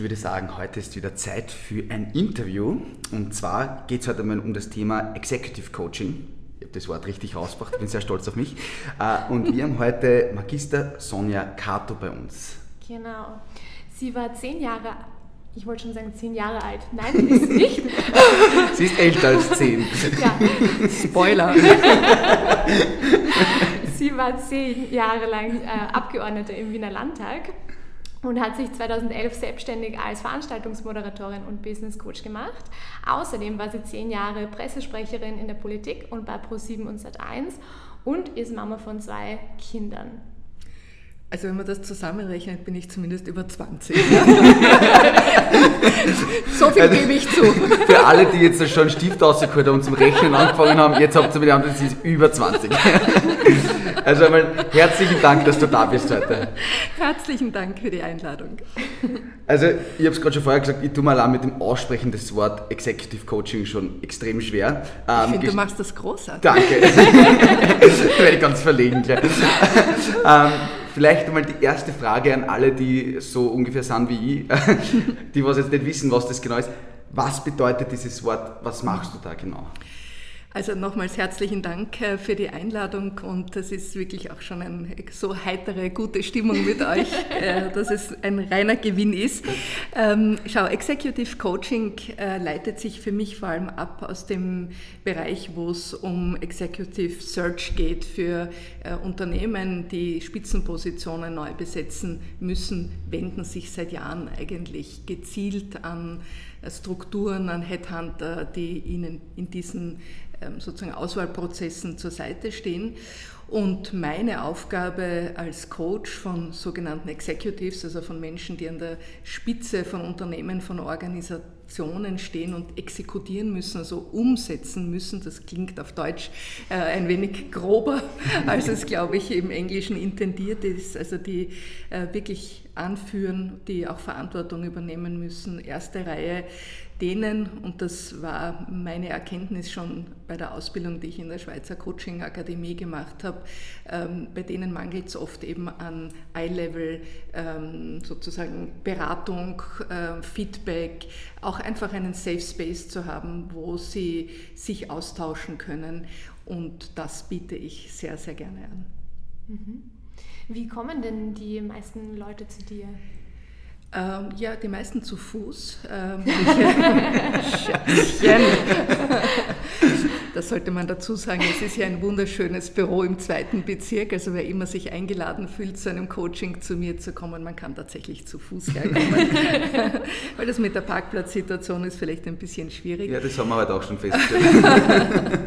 Ich würde sagen, heute ist wieder Zeit für ein Interview. Und zwar geht es heute mal um das Thema Executive Coaching. Ich habe das Wort richtig rausgebracht, bin sehr stolz auf mich. Äh, und wir haben heute Magister Sonja Kato bei uns. Genau. Sie war zehn Jahre, ich wollte schon sagen zehn Jahre alt. Nein, ist sie nicht. sie ist älter als zehn. Ja. Spoiler. sie war zehn Jahre lang äh, Abgeordnete im Wiener Landtag und hat sich 2011 selbstständig als Veranstaltungsmoderatorin und Business Coach gemacht. Außerdem war sie zehn Jahre Pressesprecherin in der Politik und bei Pro7 und Sat1 und ist Mama von zwei Kindern. Also wenn man das zusammenrechnet, bin ich zumindest über 20. so viel also, gebe ich zu. Für alle, die jetzt schon Stift rausgeholt haben und zum Rechnen angefangen haben, jetzt habt ihr wieder sie ist über 20. Also einmal herzlichen Dank, dass du da bist heute. Herzlichen Dank für die Einladung. Also ich habe es gerade schon vorher gesagt, ich tue mal allein mit dem Aussprechen des Wort Executive Coaching schon extrem schwer. Ich ähm, finde, du machst das großartig. Danke. da werde ich ganz verlegen. ähm, vielleicht einmal die erste Frage an alle, die so ungefähr sind wie ich, die was jetzt nicht wissen, was das genau ist. Was bedeutet dieses Wort? Was machst du da genau? Also nochmals herzlichen Dank äh, für die Einladung und das ist wirklich auch schon eine so heitere, gute Stimmung mit euch, äh, dass es ein reiner Gewinn ist. Ähm, schau, Executive Coaching äh, leitet sich für mich vor allem ab aus dem Bereich, wo es um Executive Search geht für Unternehmen, die Spitzenpositionen neu besetzen müssen, wenden sich seit Jahren eigentlich gezielt an Strukturen, an Headhunter, die ihnen in diesen sozusagen Auswahlprozessen zur Seite stehen. Und meine Aufgabe als Coach von sogenannten Executives, also von Menschen, die an der Spitze von Unternehmen, von Organisationen stehen und exekutieren müssen, also umsetzen müssen, das klingt auf Deutsch äh, ein wenig grober, als es, glaube ich, im Englischen intendiert ist, also die äh, wirklich anführen, die auch Verantwortung übernehmen müssen, erste Reihe denen, und das war meine Erkenntnis schon bei der Ausbildung, die ich in der Schweizer Coaching Akademie gemacht habe, ähm, bei denen mangelt es oft eben an Eye-Level, ähm, sozusagen Beratung, äh, Feedback, auch einfach einen Safe Space zu haben, wo sie sich austauschen können. Und das biete ich sehr, sehr gerne an. Mhm. Wie kommen denn die meisten Leute zu dir? Ähm, ja, die meisten zu Fuß. Ähm, das sollte man dazu sagen. Es ist ja ein wunderschönes Büro im zweiten Bezirk. Also wer immer sich eingeladen fühlt, zu einem Coaching zu mir zu kommen, man kann tatsächlich zu Fuß herkommen. Weil das mit der Parkplatzsituation ist vielleicht ein bisschen schwierig. Ja, das haben wir heute auch schon festgestellt.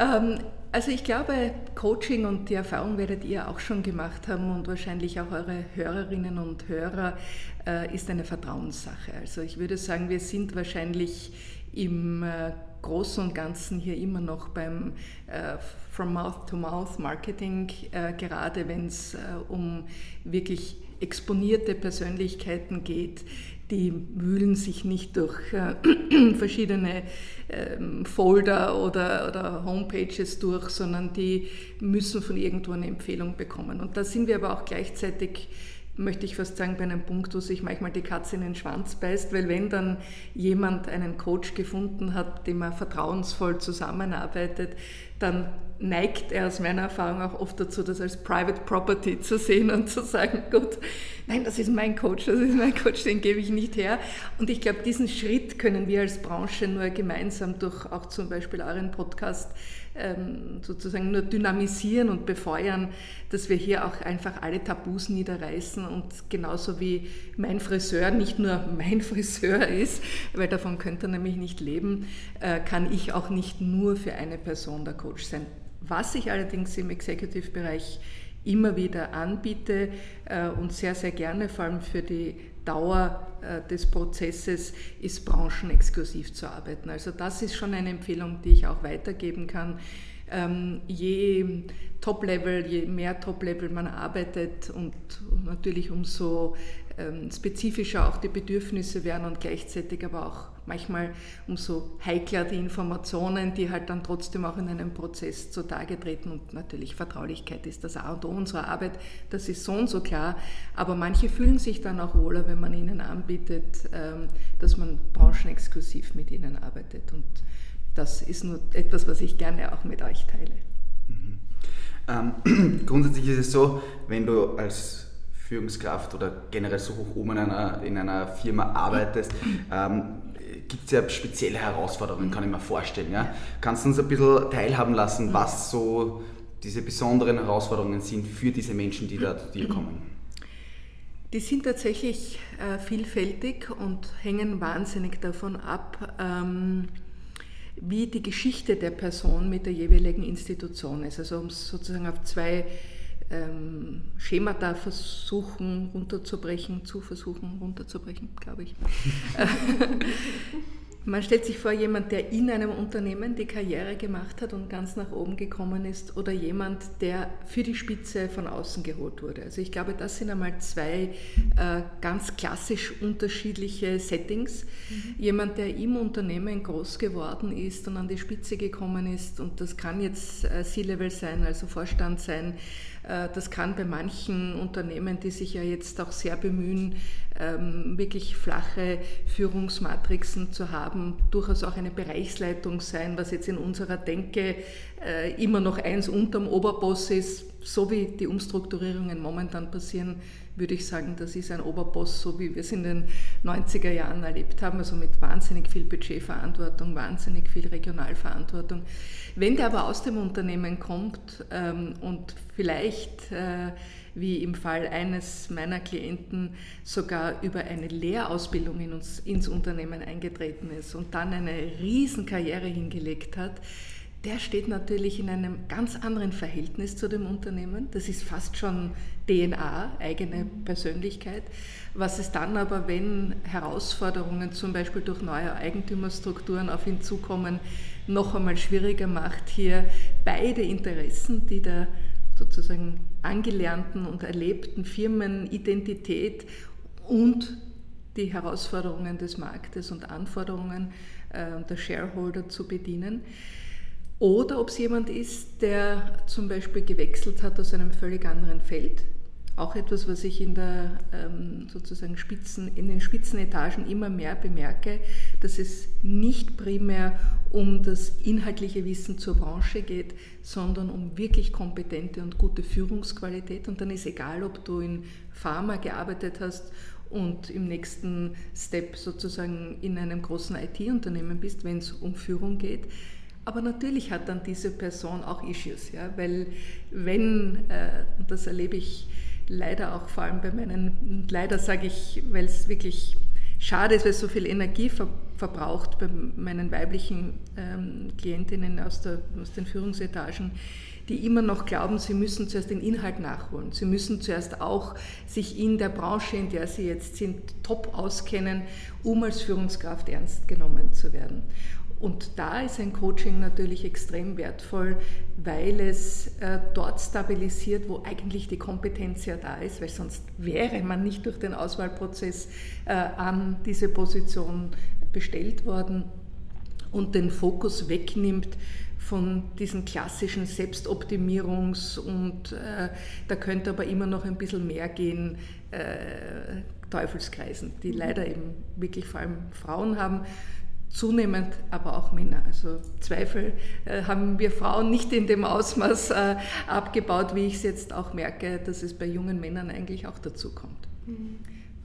ähm, also ich glaube, Coaching und die Erfahrung werdet ihr auch schon gemacht haben und wahrscheinlich auch eure Hörerinnen und Hörer, äh, ist eine Vertrauenssache. Also ich würde sagen, wir sind wahrscheinlich im äh, Großen und Ganzen hier immer noch beim äh, From Mouth to Mouth Marketing, äh, gerade wenn es äh, um wirklich exponierte Persönlichkeiten geht, die wühlen sich nicht durch äh, verschiedene ähm, Folder oder, oder Homepages durch, sondern die müssen von irgendwo eine Empfehlung bekommen. Und da sind wir aber auch gleichzeitig möchte ich fast sagen, bei einem Punkt, wo sich manchmal die Katze in den Schwanz beißt, weil wenn dann jemand einen Coach gefunden hat, dem er vertrauensvoll zusammenarbeitet, dann neigt er aus meiner Erfahrung auch oft dazu, das als Private Property zu sehen und zu sagen, gut, nein, das ist mein Coach, das ist mein Coach, den gebe ich nicht her. Und ich glaube, diesen Schritt können wir als Branche nur gemeinsam durch auch zum Beispiel euren Podcast sozusagen nur dynamisieren und befeuern, dass wir hier auch einfach alle Tabus niederreißen und genauso wie mein Friseur nicht nur mein Friseur ist, weil davon könnte er nämlich nicht leben, äh, kann ich auch nicht nur für eine Person der Coach sein. Was ich allerdings im Executive-Bereich immer wieder anbiete äh, und sehr, sehr gerne, vor allem für die Dauer äh, des Prozesses ist branchenexklusiv zu arbeiten. Also das ist schon eine Empfehlung, die ich auch weitergeben kann. Ähm, je Top-Level, je mehr Top-Level man arbeitet und natürlich umso ähm, spezifischer auch die Bedürfnisse werden und gleichzeitig aber auch manchmal umso heikler die Informationen, die halt dann trotzdem auch in einem Prozess zutage treten. Und natürlich Vertraulichkeit ist das A und O unserer Arbeit, das ist so und so klar. Aber manche fühlen sich dann auch wohler, wenn man ihnen anbietet, ähm, dass man branchenexklusiv mit ihnen arbeitet. Und das ist nur etwas, was ich gerne auch mit euch teile. Mhm. Ähm, grundsätzlich ist es so, wenn du als Führungskraft oder generell so hoch oben in einer, in einer Firma arbeitest, ähm, gibt es ja spezielle Herausforderungen, kann ich mir vorstellen. Ja? Kannst du uns ein bisschen teilhaben lassen, was so diese besonderen Herausforderungen sind für diese Menschen, die da zu dir kommen? Die sind tatsächlich äh, vielfältig und hängen wahnsinnig davon ab, ähm, wie die Geschichte der Person mit der jeweiligen Institution ist. Also um es sozusagen auf zwei ähm, Schemata versuchen runterzubrechen, zu versuchen runterzubrechen, glaube ich. Man stellt sich vor, jemand, der in einem Unternehmen die Karriere gemacht hat und ganz nach oben gekommen ist oder jemand, der für die Spitze von außen geholt wurde. Also ich glaube, das sind einmal zwei äh, ganz klassisch unterschiedliche Settings. Mhm. Jemand, der im Unternehmen groß geworden ist und an die Spitze gekommen ist und das kann jetzt äh, C-Level sein, also Vorstand sein, das kann bei manchen Unternehmen, die sich ja jetzt auch sehr bemühen, ähm, wirklich flache Führungsmatrixen zu haben, durchaus auch eine Bereichsleitung sein, was jetzt in unserer Denke äh, immer noch eins unterm Oberboss ist, so wie die Umstrukturierungen momentan passieren, würde ich sagen, das ist ein Oberboss, so wie wir es in den 90er Jahren erlebt haben, also mit wahnsinnig viel Budgetverantwortung, wahnsinnig viel Regionalverantwortung. Wenn der aber aus dem Unternehmen kommt ähm, und vielleicht, äh, wie im Fall eines meiner Klienten, sogar über eine Lehrausbildung in uns, ins Unternehmen eingetreten ist und dann eine Riesenkarriere hingelegt hat, der steht natürlich in einem ganz anderen Verhältnis zu dem Unternehmen. Das ist fast schon DNA, eigene Persönlichkeit. Was es dann aber, wenn Herausforderungen zum Beispiel durch neue Eigentümerstrukturen auf ihn zukommen, noch einmal schwieriger macht, hier beide Interessen, die der sozusagen angelernten und erlebten Firmenidentität und die Herausforderungen des Marktes und Anforderungen äh, der Shareholder zu bedienen. Oder ob es jemand ist, der zum Beispiel gewechselt hat aus einem völlig anderen Feld. Auch etwas, was ich in, der, ähm, sozusagen Spitzen, in den Spitzenetagen immer mehr bemerke, dass es nicht primär um das inhaltliche Wissen zur Branche geht, sondern um wirklich kompetente und gute Führungsqualität. Und dann ist egal, ob du in Pharma gearbeitet hast und im nächsten Step sozusagen in einem großen IT-Unternehmen bist, wenn es um Führung geht aber natürlich hat dann diese Person auch Issues, ja, weil wenn, äh, das erlebe ich leider auch vor allem bei meinen, leider sage ich, weil es wirklich schade ist, weil es so viel Energie ver verbraucht bei meinen weiblichen ähm, Klientinnen aus, der, aus den Führungsetagen, die immer noch glauben, sie müssen zuerst den Inhalt nachholen. Sie müssen zuerst auch sich in der Branche, in der sie jetzt sind, top auskennen, um als Führungskraft ernst genommen zu werden. Und da ist ein Coaching natürlich extrem wertvoll, weil es äh, dort stabilisiert, wo eigentlich die Kompetenz ja da ist, weil sonst wäre man nicht durch den Auswahlprozess äh, an diese Position bestellt worden und den Fokus wegnimmt von diesen klassischen Selbstoptimierungs- und äh, da könnte aber immer noch ein bisschen mehr gehen, Teufelskreisen, die leider eben wirklich vor allem Frauen haben zunehmend aber auch Männer. Also Zweifel äh, haben wir Frauen nicht in dem Ausmaß äh, abgebaut, wie ich es jetzt auch merke, dass es bei jungen Männern eigentlich auch dazu kommt. Mhm.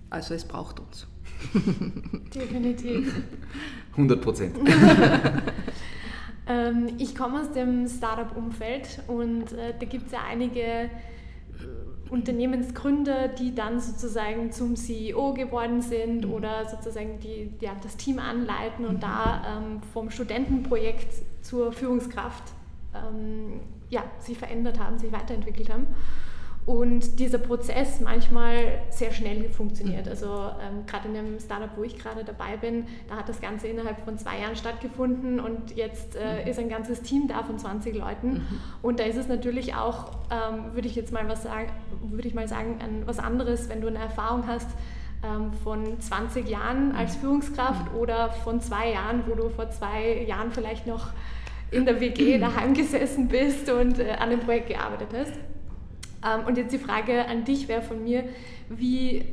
Also es braucht uns. Definitiv. 100 Prozent. ähm, ich komme aus dem Startup-Umfeld und äh, da gibt es ja einige Unternehmensgründer, die dann sozusagen zum CEO geworden sind mhm. oder sozusagen die, ja, das Team anleiten und da ähm, vom Studentenprojekt zur Führungskraft ähm, ja, sich verändert haben, sich weiterentwickelt haben. Und dieser Prozess manchmal sehr schnell funktioniert. Also ähm, gerade in dem Startup, wo ich gerade dabei bin, da hat das Ganze innerhalb von zwei Jahren stattgefunden und jetzt äh, mhm. ist ein ganzes Team da von 20 Leuten. Mhm. Und da ist es natürlich auch, ähm, würde ich jetzt mal was sagen, würde ich mal sagen, ein, was anderes, wenn du eine Erfahrung hast, ähm, von 20 Jahren als mhm. Führungskraft mhm. oder von zwei Jahren, wo du vor zwei Jahren vielleicht noch in der WG daheim gesessen bist und äh, an dem Projekt gearbeitet hast. Ähm, und jetzt die Frage an dich wäre von mir, wie,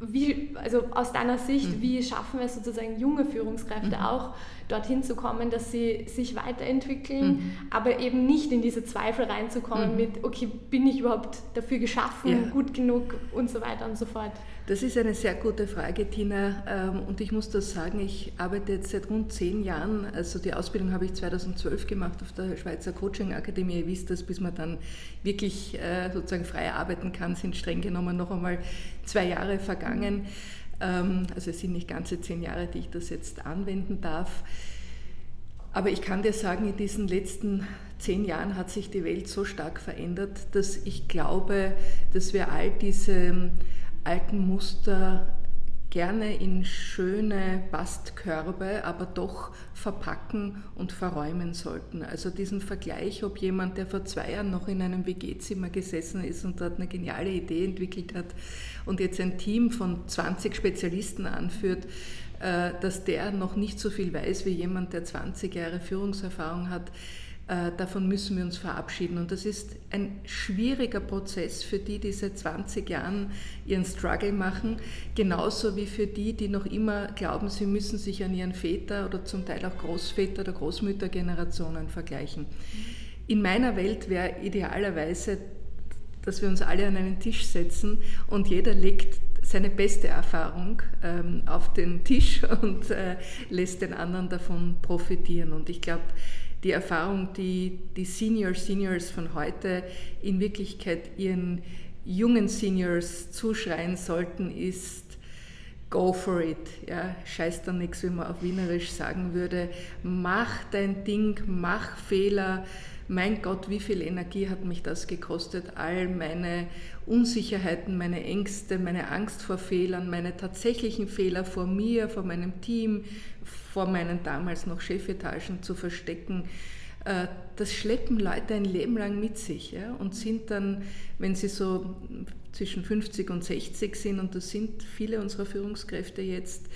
wie, also aus deiner Sicht, mhm. wie schaffen wir es sozusagen junge Führungskräfte mhm. auch dorthin zu kommen, dass sie sich weiterentwickeln, mhm. aber eben nicht in diese Zweifel reinzukommen mhm. mit, okay, bin ich überhaupt dafür geschaffen, ja. gut genug und so weiter und so fort. Das ist eine sehr gute Frage, Tina. Ähm, und ich muss das sagen, ich arbeite jetzt seit rund zehn Jahren. Also die Ausbildung habe ich 2012 gemacht auf der Schweizer Coaching Akademie. Ihr wisst das, bis man dann wirklich äh, sozusagen frei arbeiten kann, sind streng genommen noch einmal zwei Jahre vergangen. Ähm, also es sind nicht ganze zehn Jahre, die ich das jetzt anwenden darf. Aber ich kann dir sagen, in diesen letzten zehn Jahren hat sich die Welt so stark verändert, dass ich glaube, dass wir all diese alten Muster gerne in schöne Bastkörbe, aber doch verpacken und verräumen sollten. Also diesen Vergleich, ob jemand, der vor zwei Jahren noch in einem WG-Zimmer gesessen ist und dort eine geniale Idee entwickelt hat und jetzt ein Team von 20 Spezialisten anführt, äh, dass der noch nicht so viel weiß wie jemand, der 20 Jahre Führungserfahrung hat, davon müssen wir uns verabschieden. Und das ist ein schwieriger Prozess für die, die seit 20 Jahren ihren Struggle machen, genauso wie für die, die noch immer glauben, sie müssen sich an ihren Väter oder zum Teil auch Großväter oder Großmüttergenerationen vergleichen. In meiner Welt wäre idealerweise, dass wir uns alle an einen Tisch setzen und jeder legt seine beste Erfahrung ähm, auf den Tisch und äh, lässt den anderen davon profitieren. Und ich glaube, die Erfahrung, die die Senior Seniors von heute in Wirklichkeit ihren jungen Seniors zuschreien sollten, ist go for it. Ja, scheiß dann nichts, wie man auf Wienerisch sagen würde. Mach dein Ding, mach Fehler. Mein Gott, wie viel Energie hat mich das gekostet? All meine Unsicherheiten, meine Ängste, meine Angst vor Fehlern, meine tatsächlichen Fehler vor mir, vor meinem Team, vor meinen damals noch Chefetagen zu verstecken, äh, das schleppen Leute ein Leben lang mit sich ja, und sind dann, wenn sie so zwischen 50 und 60 sind, und das sind viele unserer Führungskräfte jetzt,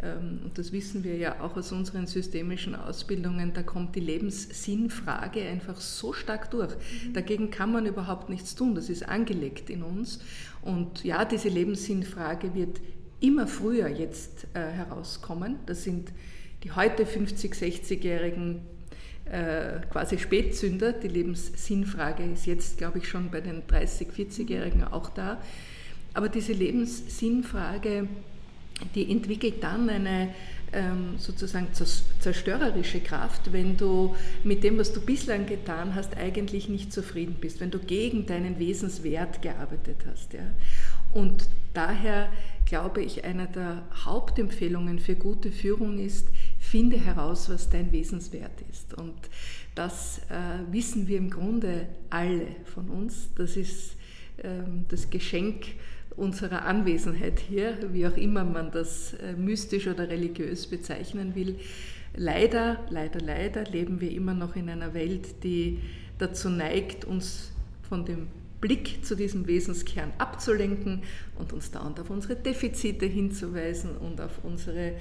ähm, und das wissen wir ja auch aus unseren systemischen Ausbildungen, da kommt die Lebenssinnfrage einfach so stark durch. Mhm. Dagegen kann man überhaupt nichts tun, das ist angelegt in uns. Und ja, diese Lebenssinnfrage wird immer früher jetzt äh, herauskommen. Das sind die heute 50-, 60-Jährigen äh, quasi Spätzünder. Die Lebenssinnfrage ist jetzt, glaube ich, schon bei den 30-, 40-Jährigen auch da. Aber diese Lebenssinnfrage, die entwickelt dann eine ähm, sozusagen zerstörerische Kraft, wenn du mit dem, was du bislang getan hast, eigentlich nicht zufrieden bist, wenn du gegen deinen Wesenswert gearbeitet hast. Ja. Und daher glaube ich, eine der Hauptempfehlungen für gute Führung ist, finde heraus, was dein Wesenswert ist. Und das äh, wissen wir im Grunde alle von uns. Das ist ähm, das Geschenk unserer Anwesenheit hier, wie auch immer man das äh, mystisch oder religiös bezeichnen will. Leider, leider, leider leben wir immer noch in einer Welt, die dazu neigt, uns von dem Blick zu diesem Wesenskern abzulenken und uns dauernd auf unsere Defizite hinzuweisen und auf unsere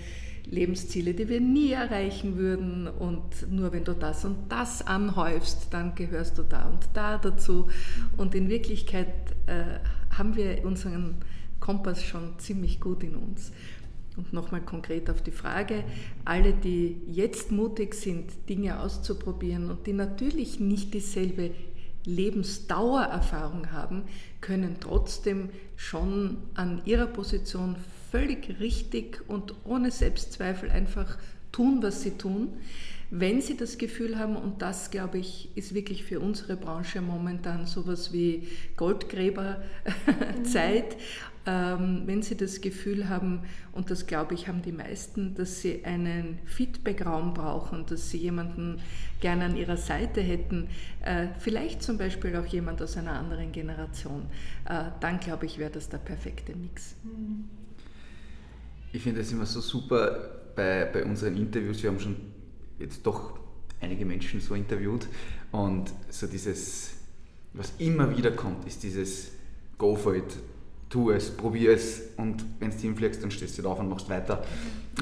Lebensziele, die wir nie erreichen würden. Und nur wenn du das und das anhäufst, dann gehörst du da und da dazu. Und in Wirklichkeit äh, haben wir unseren Kompass schon ziemlich gut in uns. Und nochmal konkret auf die Frage, alle, die jetzt mutig sind, Dinge auszuprobieren und die natürlich nicht dieselbe Lebensdauererfahrung haben, können trotzdem schon an ihrer Position völlig richtig und ohne Selbstzweifel einfach tun, was sie tun. Wenn Sie das Gefühl haben, und das glaube ich, ist wirklich für unsere Branche momentan sowas wie Goldgräberzeit, ähm, wenn Sie das Gefühl haben, und das glaube ich haben die meisten, dass Sie einen Feedback-Raum brauchen, dass Sie jemanden gerne an Ihrer Seite hätten, äh, vielleicht zum Beispiel auch jemand aus einer anderen Generation, äh, dann glaube ich, wäre das der perfekte Mix. Ich finde das immer so super bei, bei unseren Interviews. Wir haben schon jetzt doch einige Menschen so interviewt und so dieses, was immer wieder kommt, ist dieses Go for it, tu es, probier es und wenn es hinfliegst, dann stehst du auf und machst weiter.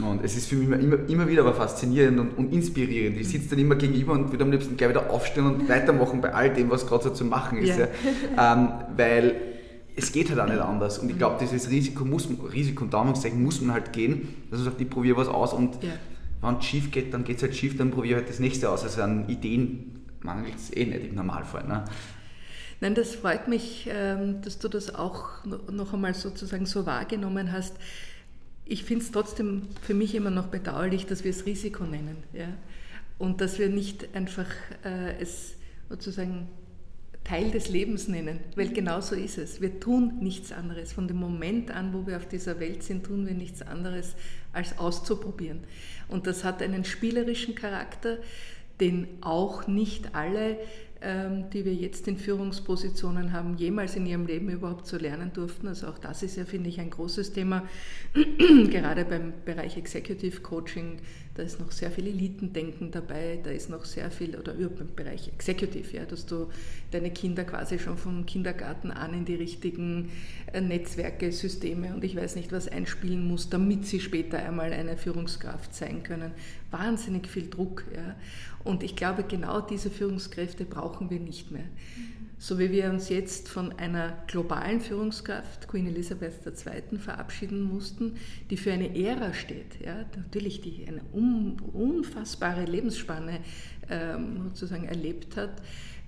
Und es ist für mich immer, immer, immer wieder aber faszinierend und, und inspirierend. Ich sitze dann immer gegenüber und würde am liebsten gleich wieder aufstehen und weitermachen bei all dem, was gerade so zu machen ist. Ja. Ja. Ähm, weil es geht halt auch nicht anders. Und ich glaube, dieses Risiko muss Risiko und Daumenszeichen muss man halt gehen, dass man sagt, ich probiere was aus und ja. Wenn es schief geht, dann geht es halt schief, dann probiere ich halt das nächste aus. Also an Ideen mangelt es eh nicht im Normalfall. Ne? Nein, das freut mich, ähm, dass du das auch noch einmal sozusagen so wahrgenommen hast. Ich finde es trotzdem für mich immer noch bedauerlich, dass wir es Risiko nennen. Ja? Und dass wir nicht einfach äh, es sozusagen Teil des Lebens nennen, weil genau so ist es. Wir tun nichts anderes. Von dem Moment an, wo wir auf dieser Welt sind, tun wir nichts anderes, als auszuprobieren. Und das hat einen spielerischen Charakter, den auch nicht alle die wir jetzt in Führungspositionen haben, jemals in ihrem Leben überhaupt zu lernen durften. Also auch das ist ja, finde ich, ein großes Thema, gerade beim Bereich Executive Coaching. Da ist noch sehr viel Elitendenken dabei, da ist noch sehr viel, oder im Bereich Executive, ja, dass du deine Kinder quasi schon vom Kindergarten an in die richtigen äh, Netzwerke, Systeme und ich weiß nicht was einspielen musst, damit sie später einmal eine Führungskraft sein können. Wahnsinnig viel Druck. Ja. Und ich glaube, genau diese Führungskräfte brauchen wir nicht mehr. So wie wir uns jetzt von einer globalen Führungskraft, Queen Elizabeth II., verabschieden mussten, die für eine Ära steht. Ja, natürlich, die eine unfassbare Lebensspanne ähm, sozusagen erlebt hat.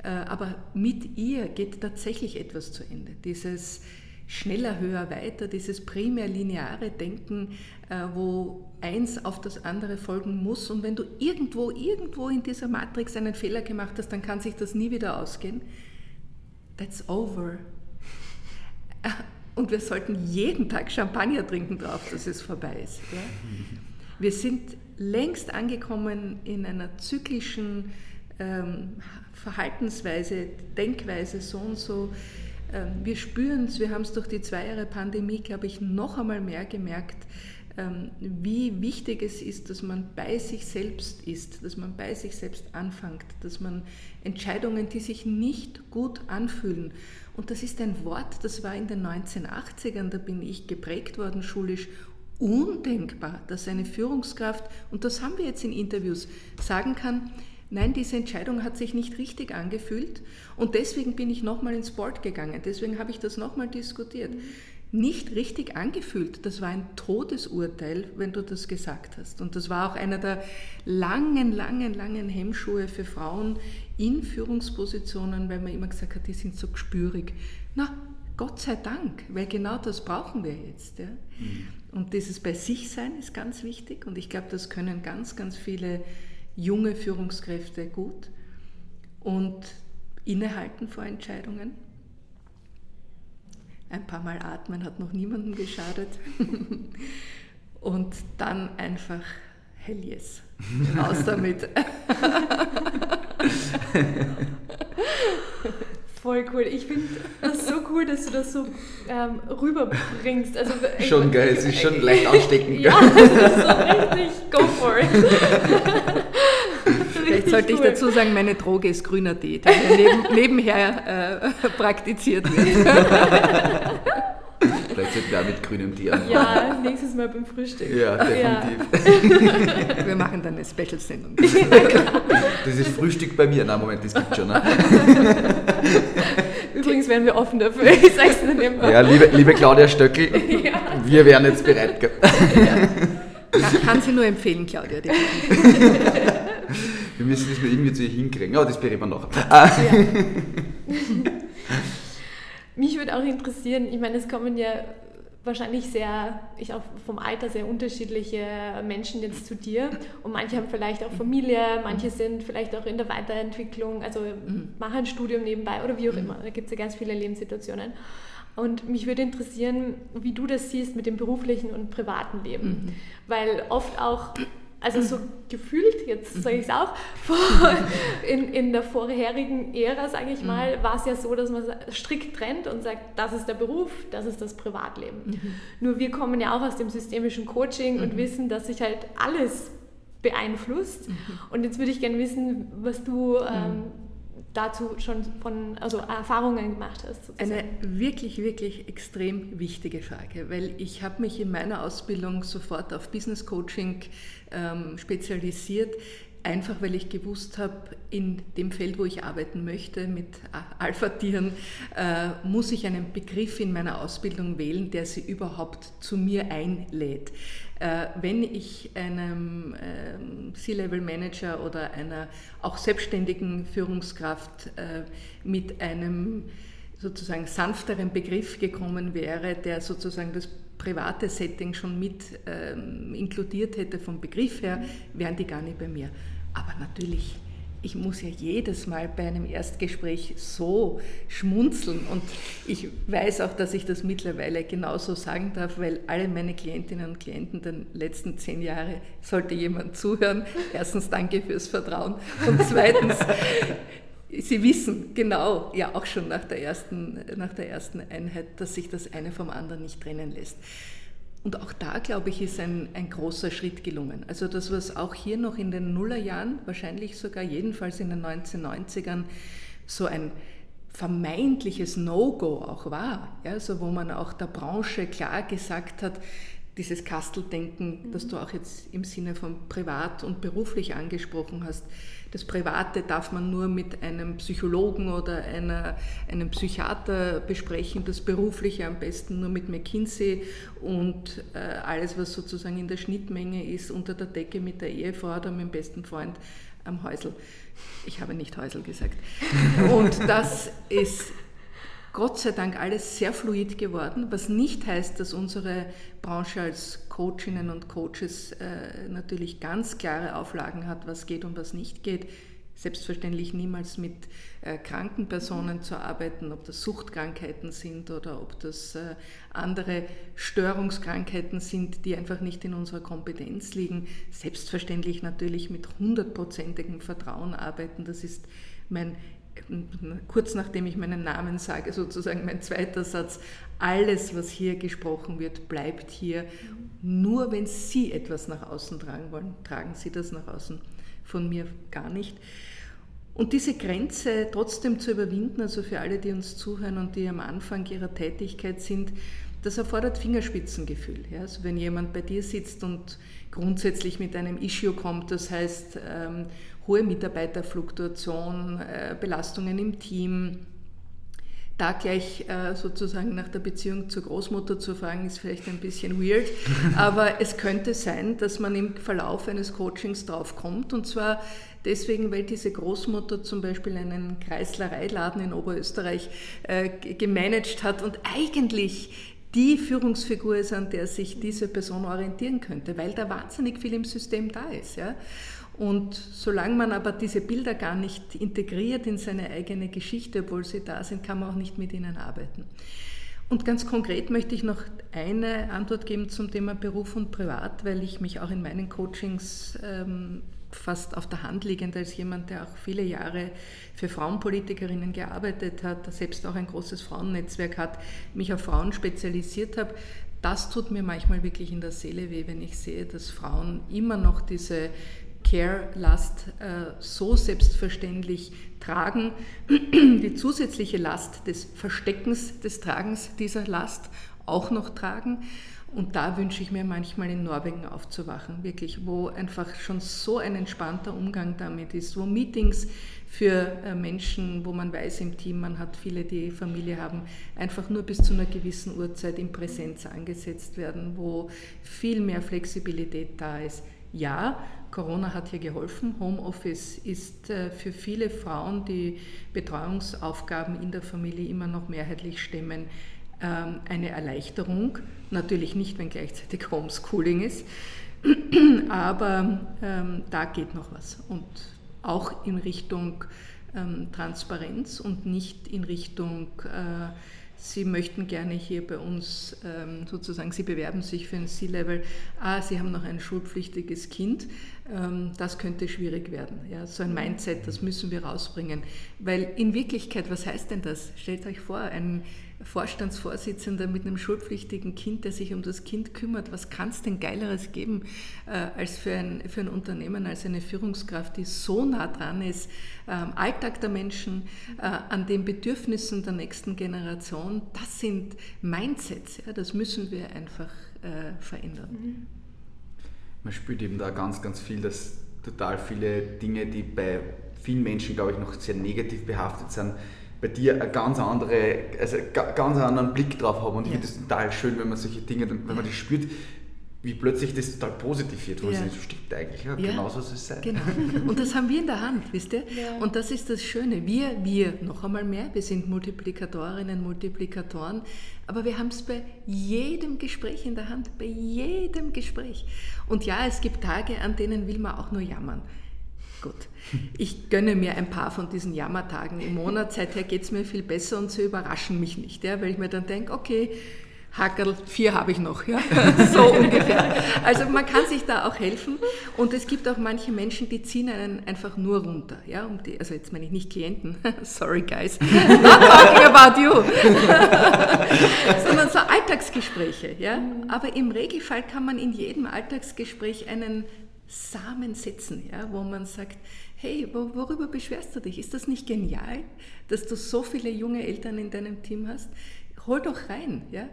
Äh, aber mit ihr geht tatsächlich etwas zu Ende. Dieses schneller, höher, weiter, dieses primär lineare Denken, wo eins auf das andere folgen muss. Und wenn du irgendwo, irgendwo in dieser Matrix einen Fehler gemacht hast, dann kann sich das nie wieder ausgehen. That's over. Und wir sollten jeden Tag Champagner trinken drauf, dass es vorbei ist. Ja? Wir sind längst angekommen in einer zyklischen ähm, Verhaltensweise, Denkweise so und so ähm, wir spüren es, wir haben es durch die zwei Jahre Pandemie, glaube ich, noch einmal mehr gemerkt, wie wichtig es ist, dass man bei sich selbst ist, dass man bei sich selbst anfängt, dass man Entscheidungen, die sich nicht gut anfühlen, und das ist ein Wort, das war in den 1980ern, da bin ich geprägt worden schulisch, undenkbar, dass eine Führungskraft, und das haben wir jetzt in Interviews, sagen kann, nein, diese Entscheidung hat sich nicht richtig angefühlt und deswegen bin ich nochmal ins Board gegangen, deswegen habe ich das nochmal diskutiert. Nicht richtig angefühlt, das war ein Todesurteil, wenn du das gesagt hast. Und das war auch einer der langen, langen, langen Hemmschuhe für Frauen in Führungspositionen, weil man immer gesagt hat, die sind so gespürig. Na, Gott sei Dank, weil genau das brauchen wir jetzt. Ja? Mhm. Und dieses bei sich sein ist ganz wichtig und ich glaube, das können ganz, ganz viele junge Führungskräfte gut und innehalten vor Entscheidungen. Ein paar Mal atmen hat noch niemandem geschadet. und dann einfach hell yes. Raus damit. Voll cool. Ich finde das so cool, dass du das so ähm, rüberbringst. Also, schon geil, es ist schon leicht ansteckend. ja, das ist so richtig, go for it. Vielleicht sollte cool. ich dazu sagen, meine Droge ist grüner Tee, der neben, nebenher äh, praktiziert wird. Vielleicht sollten wir auch mit grünem Tee anfangen. Ja, nächstes Mal beim Frühstück. Ja, definitiv. Ja. Wir machen dann eine Special-Sendung. Das ist Frühstück bei mir. Nein, Moment, das gibt schon. Ne? Übrigens wären wir offen dafür. Ich sag's dir nebenbei. Ja, liebe, liebe Claudia Stöckel, ja. wir wären jetzt bereit. Ja. Kann, kann sie nur empfehlen, Claudia. Wir müssen das mal irgendwie zu ihr hinkriegen. Aber das bereden wir noch. Ja. Mich würde auch interessieren, ich meine, es kommen ja wahrscheinlich sehr, ich auch vom Alter sehr unterschiedliche Menschen jetzt zu dir und manche haben vielleicht auch Familie, manche sind vielleicht auch in der Weiterentwicklung, also mhm. machen ein Studium nebenbei oder wie auch mhm. immer. Da gibt es ja ganz viele Lebenssituationen. Und mich würde interessieren, wie du das siehst mit dem beruflichen und privaten Leben. Mhm. Weil oft auch also so gefühlt, jetzt sage ich es auch, in, in der vorherigen Ära, sage ich mal, mhm. war es ja so, dass man strikt trennt und sagt, das ist der Beruf, das ist das Privatleben. Mhm. Nur wir kommen ja auch aus dem systemischen Coaching und mhm. wissen, dass sich halt alles beeinflusst. Und jetzt würde ich gerne wissen, was du ähm, dazu schon von also Erfahrungen gemacht hast? Sozusagen? Eine wirklich, wirklich extrem wichtige Frage, weil ich habe mich in meiner Ausbildung sofort auf Business Coaching ähm, spezialisiert, einfach weil ich gewusst habe, in dem Feld, wo ich arbeiten möchte, mit Alpha-Tieren, äh, muss ich einen Begriff in meiner Ausbildung wählen, der sie überhaupt zu mir einlädt. Äh, wenn ich einem äh, C-Level-Manager oder einer auch selbstständigen Führungskraft äh, mit einem sozusagen sanfteren Begriff gekommen wäre, der sozusagen das private Setting schon mit ähm, inkludiert hätte vom Begriff her, wären die gar nicht bei mir. Aber natürlich, ich muss ja jedes Mal bei einem Erstgespräch so schmunzeln und ich weiß auch, dass ich das mittlerweile genauso sagen darf, weil alle meine Klientinnen und Klienten der letzten zehn Jahre, sollte jemand zuhören, erstens danke fürs Vertrauen und zweitens, Sie wissen genau, ja auch schon nach der, ersten, nach der ersten Einheit, dass sich das eine vom anderen nicht trennen lässt. Und auch da, glaube ich, ist ein, ein großer Schritt gelungen. Also das, was auch hier noch in den Nullerjahren, wahrscheinlich sogar jedenfalls in den 1990ern, so ein vermeintliches No-Go auch war, ja, so wo man auch der Branche klar gesagt hat, dieses Kasteldenken, das du auch jetzt im Sinne von privat und beruflich angesprochen hast, das Private darf man nur mit einem Psychologen oder einer, einem Psychiater besprechen, das Berufliche am besten nur mit McKinsey und äh, alles, was sozusagen in der Schnittmenge ist, unter der Decke mit der Ehefrau oder mit dem besten Freund am Häusl. Ich habe nicht Häusl gesagt. Und das ist Gott sei Dank alles sehr fluid geworden, was nicht heißt, dass unsere Branche als Coachinnen und Coaches äh, natürlich ganz klare Auflagen hat, was geht und was nicht geht. Selbstverständlich niemals mit äh, kranken Personen zu arbeiten, ob das Suchtkrankheiten sind oder ob das äh, andere Störungskrankheiten sind, die einfach nicht in unserer Kompetenz liegen. Selbstverständlich natürlich mit hundertprozentigem Vertrauen arbeiten. Das ist mein kurz nachdem ich meinen Namen sage, sozusagen mein zweiter Satz, alles, was hier gesprochen wird, bleibt hier. Nur wenn Sie etwas nach außen tragen wollen, tragen Sie das nach außen, von mir gar nicht. Und diese Grenze trotzdem zu überwinden, also für alle, die uns zuhören und die am Anfang ihrer Tätigkeit sind, das erfordert Fingerspitzengefühl. Ja? Also wenn jemand bei dir sitzt und grundsätzlich mit einem Issue kommt, das heißt ähm, hohe Mitarbeiterfluktuation, äh, Belastungen im Team. Da gleich äh, sozusagen nach der Beziehung zur Großmutter zu fragen, ist vielleicht ein bisschen weird, aber es könnte sein, dass man im Verlauf eines Coachings draufkommt und zwar deswegen, weil diese Großmutter zum Beispiel einen Kreislereiladen in Oberösterreich äh, gemanagt hat und eigentlich die Führungsfigur ist, an der sich diese Person orientieren könnte, weil da wahnsinnig viel im System da ist. Ja? Und solange man aber diese Bilder gar nicht integriert in seine eigene Geschichte, obwohl sie da sind, kann man auch nicht mit ihnen arbeiten. Und ganz konkret möchte ich noch eine Antwort geben zum Thema Beruf und Privat, weil ich mich auch in meinen Coachings ähm, fast auf der Hand liegend als jemand, der auch viele Jahre für Frauenpolitikerinnen gearbeitet hat, selbst auch ein großes Frauennetzwerk hat, mich auf Frauen spezialisiert habe. Das tut mir manchmal wirklich in der Seele weh, wenn ich sehe, dass Frauen immer noch diese Care-Last äh, so selbstverständlich tragen, die zusätzliche Last des Versteckens des Tragens dieser Last auch noch tragen. Und da wünsche ich mir manchmal in Norwegen aufzuwachen, wirklich, wo einfach schon so ein entspannter Umgang damit ist, wo Meetings für äh, Menschen, wo man weiß im Team, man hat viele, die Familie haben, einfach nur bis zu einer gewissen Uhrzeit in Präsenz angesetzt werden, wo viel mehr Flexibilität da ist. Ja, Corona hat hier geholfen. Homeoffice ist äh, für viele Frauen, die Betreuungsaufgaben in der Familie immer noch mehrheitlich stemmen, ähm, eine Erleichterung. Natürlich nicht, wenn gleichzeitig Homeschooling ist, aber ähm, da geht noch was. Und auch in Richtung ähm, Transparenz und nicht in Richtung äh, Sie möchten gerne hier bei uns sozusagen, Sie bewerben sich für ein C-Level, ah, Sie haben noch ein schulpflichtiges Kind, das könnte schwierig werden. Ja, so ein Mindset, das müssen wir rausbringen. Weil in Wirklichkeit, was heißt denn das? Stellt euch vor, ein Vorstandsvorsitzender mit einem schulpflichtigen Kind, der sich um das Kind kümmert. Was kann es denn Geileres geben äh, als für ein, für ein Unternehmen, als eine Führungskraft, die so nah dran ist am Alltag der Menschen, äh, an den Bedürfnissen der nächsten Generation? Das sind Mindsets, ja, das müssen wir einfach äh, verändern. Mhm. Man spürt eben da ganz, ganz viel, dass total viele Dinge, die bei vielen Menschen, glaube ich, noch sehr negativ behaftet sind, bei dir eine ganz andere, also ganz anderen Blick drauf haben. Und ich finde es total schön, wenn man solche Dinge, wenn man das spürt, wie plötzlich das total positiv wird, wo ja. es stimmt eigentlich, ja, ja. genauso soll es sein. Genau. Und das haben wir in der Hand, wisst ihr? Ja. Und das ist das Schöne. Wir, wir, noch einmal mehr, wir sind Multiplikatorinnen, Multiplikatoren, aber wir haben es bei jedem Gespräch in der Hand, bei jedem Gespräch. Und ja, es gibt Tage, an denen will man auch nur jammern. Gut. Ich gönne mir ein paar von diesen Jammertagen im Monat. Seither geht es mir viel besser und sie überraschen mich nicht, ja, weil ich mir dann denke, okay, Hackerl, vier habe ich noch, ja, so ungefähr. Also man kann sich da auch helfen und es gibt auch manche Menschen, die ziehen einen einfach nur runter, ja, um die, also jetzt meine ich nicht Klienten, sorry guys, not talking about you, sondern so Alltagsgespräche, ja, aber im Regelfall kann man in jedem Alltagsgespräch einen Samen setzen, ja, wo man sagt, hey, worüber beschwerst du dich? Ist das nicht genial, dass du so viele junge Eltern in deinem Team hast? Hol doch rein, ja.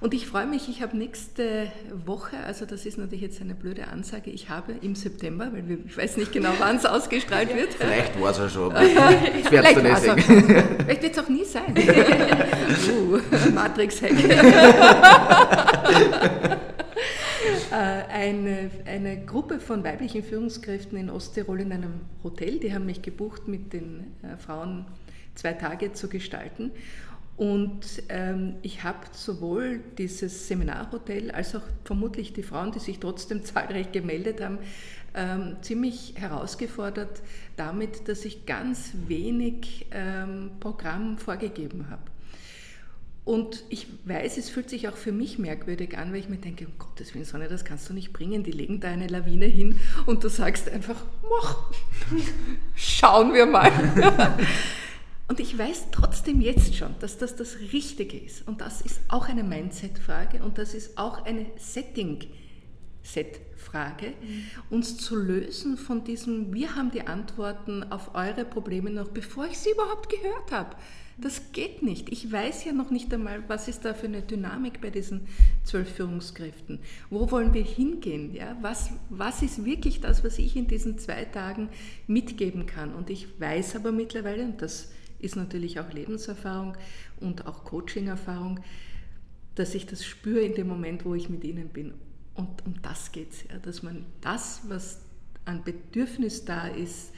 Und ich freue mich, ich habe nächste Woche, also das ist natürlich jetzt eine blöde Ansage, ich habe im September, weil ich weiß nicht genau, wann es ausgestrahlt wird. Vielleicht war es ja schon. Ich werde es dann nicht sehen. Vielleicht wird es auch nie sein. uh, Matrix-Hack. Äh, eine, eine Gruppe von weiblichen Führungskräften in Osttirol in einem Hotel, die haben mich gebucht, mit den äh, Frauen zwei Tage zu gestalten. Und ähm, ich habe sowohl dieses Seminarhotel als auch vermutlich die Frauen, die sich trotzdem zahlreich gemeldet haben, ähm, ziemlich herausgefordert damit, dass ich ganz wenig ähm, Programm vorgegeben habe. Und ich weiß, es fühlt sich auch für mich merkwürdig an, weil ich mir denke, um Gottes Willen, Sonne, das kannst du nicht bringen. Die legen da eine Lawine hin und du sagst einfach, mach, schauen wir mal. Und ich weiß trotzdem jetzt schon, dass das das Richtige ist. Und das ist auch eine Mindset-Frage und das ist auch eine Setting-Set-Frage, mhm. uns zu lösen von diesem, wir haben die Antworten auf eure Probleme noch, bevor ich sie überhaupt gehört habe. Das geht nicht. Ich weiß ja noch nicht einmal, was ist da für eine Dynamik bei diesen zwölf Führungskräften. Wo wollen wir hingehen? Ja? Was, was ist wirklich das, was ich in diesen zwei Tagen mitgeben kann? Und ich weiß aber mittlerweile, und das ist natürlich auch Lebenserfahrung und auch Coaching-Erfahrung, dass ich das spüre in dem Moment, wo ich mit ihnen bin. Und um das geht es ja, dass man das, was an Bedürfnis da ist,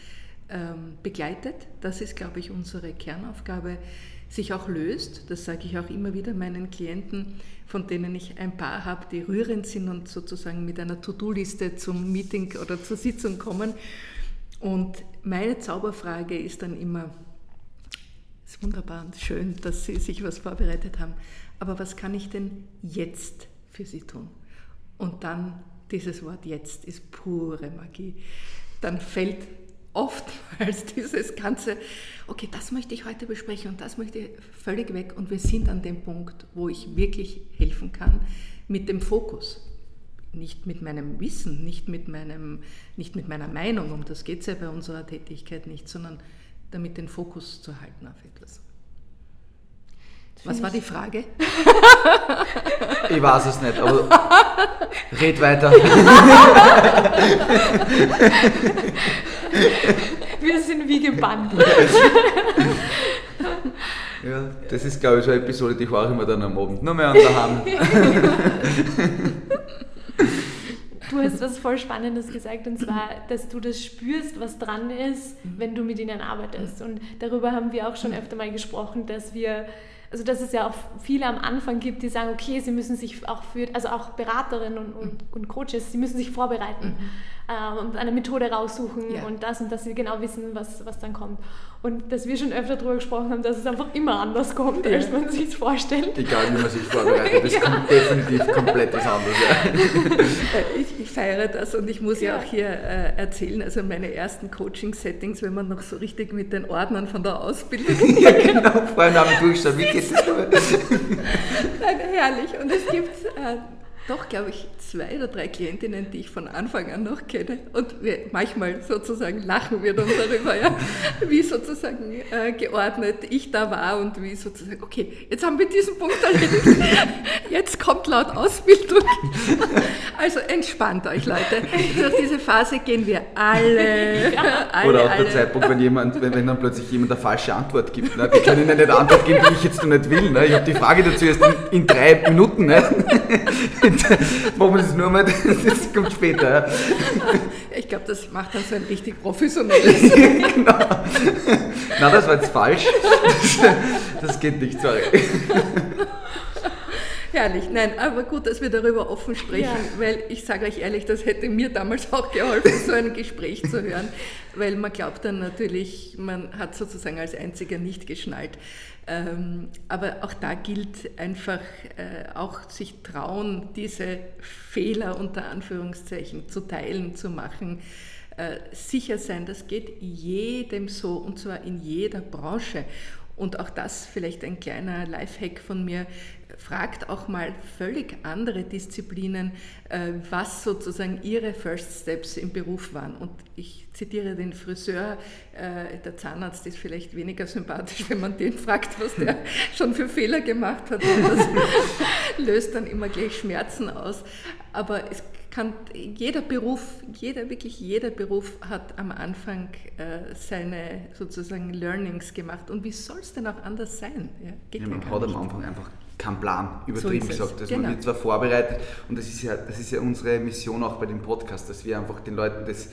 ähm, begleitet. Das ist, glaube ich, unsere Kernaufgabe, sich auch löst. Das sage ich auch immer wieder meinen Klienten, von denen ich ein paar habe, die rührend sind und sozusagen mit einer To-Do-Liste zum Meeting oder zur Sitzung kommen. Und meine Zauberfrage ist dann immer, es ist wunderbar und schön, dass Sie sich was vorbereitet haben, aber was kann ich denn jetzt für Sie tun? Und dann dieses Wort jetzt ist pure Magie. Dann fällt oftmals dieses ganze, okay, das möchte ich heute besprechen und das möchte ich völlig weg und wir sind an dem Punkt, wo ich wirklich helfen kann mit dem Fokus. Nicht mit meinem Wissen, nicht mit, meinem, nicht mit meiner Meinung, um das geht es ja bei unserer Tätigkeit nicht, sondern damit den Fokus zu halten auf etwas. Was war die Frage? Ich weiß es nicht, aber red weiter. Wir sind wie gebannt. Ja, das ist glaube ich so eine Episode, die ich auch immer dann am Abend nur mehr an der Hand. Du hast was voll Spannendes gesagt und zwar, dass du das spürst, was dran ist, wenn du mit ihnen arbeitest. Und darüber haben wir auch schon öfter mal gesprochen, dass wir also dass es ja auch viele am Anfang gibt, die sagen, okay, sie müssen sich auch für, also auch Beraterinnen und, und, und Coaches, sie müssen sich vorbereiten mhm. äh, und eine Methode raussuchen ja. und das und dass sie genau wissen, was, was dann kommt. Und dass wir schon öfter darüber gesprochen haben, dass es einfach immer anders kommt, ja. als man sich vorstellt. Egal, wie man sich vorbereitet, das ja. kommt definitiv komplett was anderes. Äh, ich, ich, feiere das und ich muss ja, auch hier äh, erzählen, also meine ersten Coaching-Settings, wenn man noch so richtig mit den Ordnern von der Ausbildung. ja, genau, vorhin haben wir durchschaut, wie geht es? Herrlich. Und es gibt äh, doch, glaube ich, zwei oder drei Klientinnen, die ich von Anfang an noch kenne. Und wir, manchmal sozusagen lachen wir dann darüber, ja, wie sozusagen äh, geordnet ich da war und wie sozusagen, okay, jetzt haben wir diesen Punkt erledigt, jetzt kommt laut Ausbildung. Also entspannt euch, Leute. Durch diese Phase gehen wir alle. Ja. alle oder auch der alle. Zeitpunkt, wenn, jemand, wenn, wenn, dann plötzlich jemand eine falsche Antwort gibt. Ne? Die können Ihnen nicht Antwort geben, die ich jetzt noch nicht will. Ne? Ich habe die Frage dazu erst in, in drei Minuten. Ne? Machen wir das nur mal, das kommt später. Ich glaube, das macht dann so ein richtig professionelles. genau. Nein, das war jetzt falsch. Das, das geht nicht, sorry. Herrlich, nein, aber gut, dass wir darüber offen sprechen, ja. weil ich sage euch ehrlich, das hätte mir damals auch geholfen, so ein Gespräch zu hören, weil man glaubt dann natürlich, man hat sozusagen als Einziger nicht geschnallt. Ähm, aber auch da gilt einfach äh, auch sich trauen, diese Fehler unter Anführungszeichen zu teilen, zu machen. Äh, sicher sein, das geht jedem so und zwar in jeder Branche. Und auch das vielleicht ein kleiner Lifehack von mir fragt auch mal völlig andere Disziplinen, äh, was sozusagen ihre First Steps im Beruf waren. Und ich zitiere den Friseur, äh, der Zahnarzt ist vielleicht weniger sympathisch, wenn man den fragt, was der schon für Fehler gemacht hat. Das löst dann immer gleich Schmerzen aus. Aber es kann jeder Beruf, jeder, wirklich jeder Beruf hat am Anfang äh, seine sozusagen Learnings gemacht. Und wie soll es denn auch anders sein? Ja, ja man hat am Anfang einfach keinen Plan, übertrieben so gesagt. Also genau. Man wird zwar vorbereitet und das ist, ja, das ist ja unsere Mission auch bei dem Podcast, dass wir einfach den Leuten das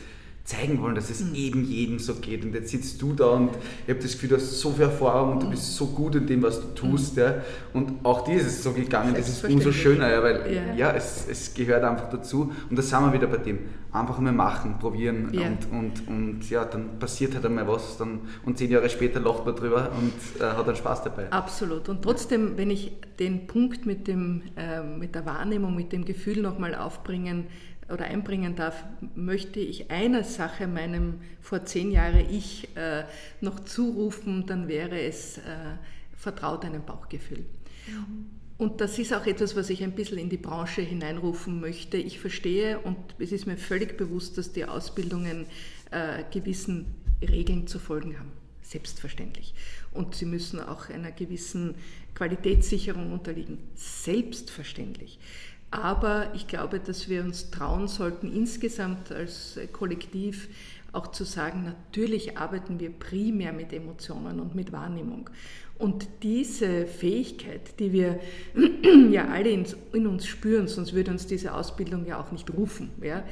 zeigen wollen, dass es mhm. eben jedem so geht. Und jetzt sitzt du da und ich habe das Gefühl, du hast so viel Erfahrung und du bist so gut in dem, was du tust. Mhm. Ja. Und auch dir ist es so gegangen, das ist umso schöner, ja, weil ja, ja es, es, gehört einfach dazu. Und da sind wir wieder bei dem. Einfach mal machen, probieren ja. und, und, und ja, dann passiert halt einmal was dann, und zehn Jahre später lacht man drüber und äh, hat dann Spaß dabei. Absolut. Und trotzdem, wenn ich den Punkt mit, dem, äh, mit der Wahrnehmung, mit dem Gefühl nochmal aufbringen oder einbringen darf, möchte ich eine Sache meinem vor zehn Jahren Ich äh, noch zurufen, dann wäre es, äh, vertraut deinem Bauchgefühl. Mhm. Und das ist auch etwas, was ich ein bisschen in die Branche hineinrufen möchte. Ich verstehe und es ist mir völlig bewusst, dass die Ausbildungen äh, gewissen Regeln zu folgen haben. Selbstverständlich. Und sie müssen auch einer gewissen Qualitätssicherung unterliegen. Selbstverständlich. Aber ich glaube, dass wir uns trauen sollten, insgesamt als Kollektiv auch zu sagen, natürlich arbeiten wir primär mit Emotionen und mit Wahrnehmung. Und diese Fähigkeit, die wir ja alle in, in uns spüren, sonst würde uns diese Ausbildung ja auch nicht rufen, ja,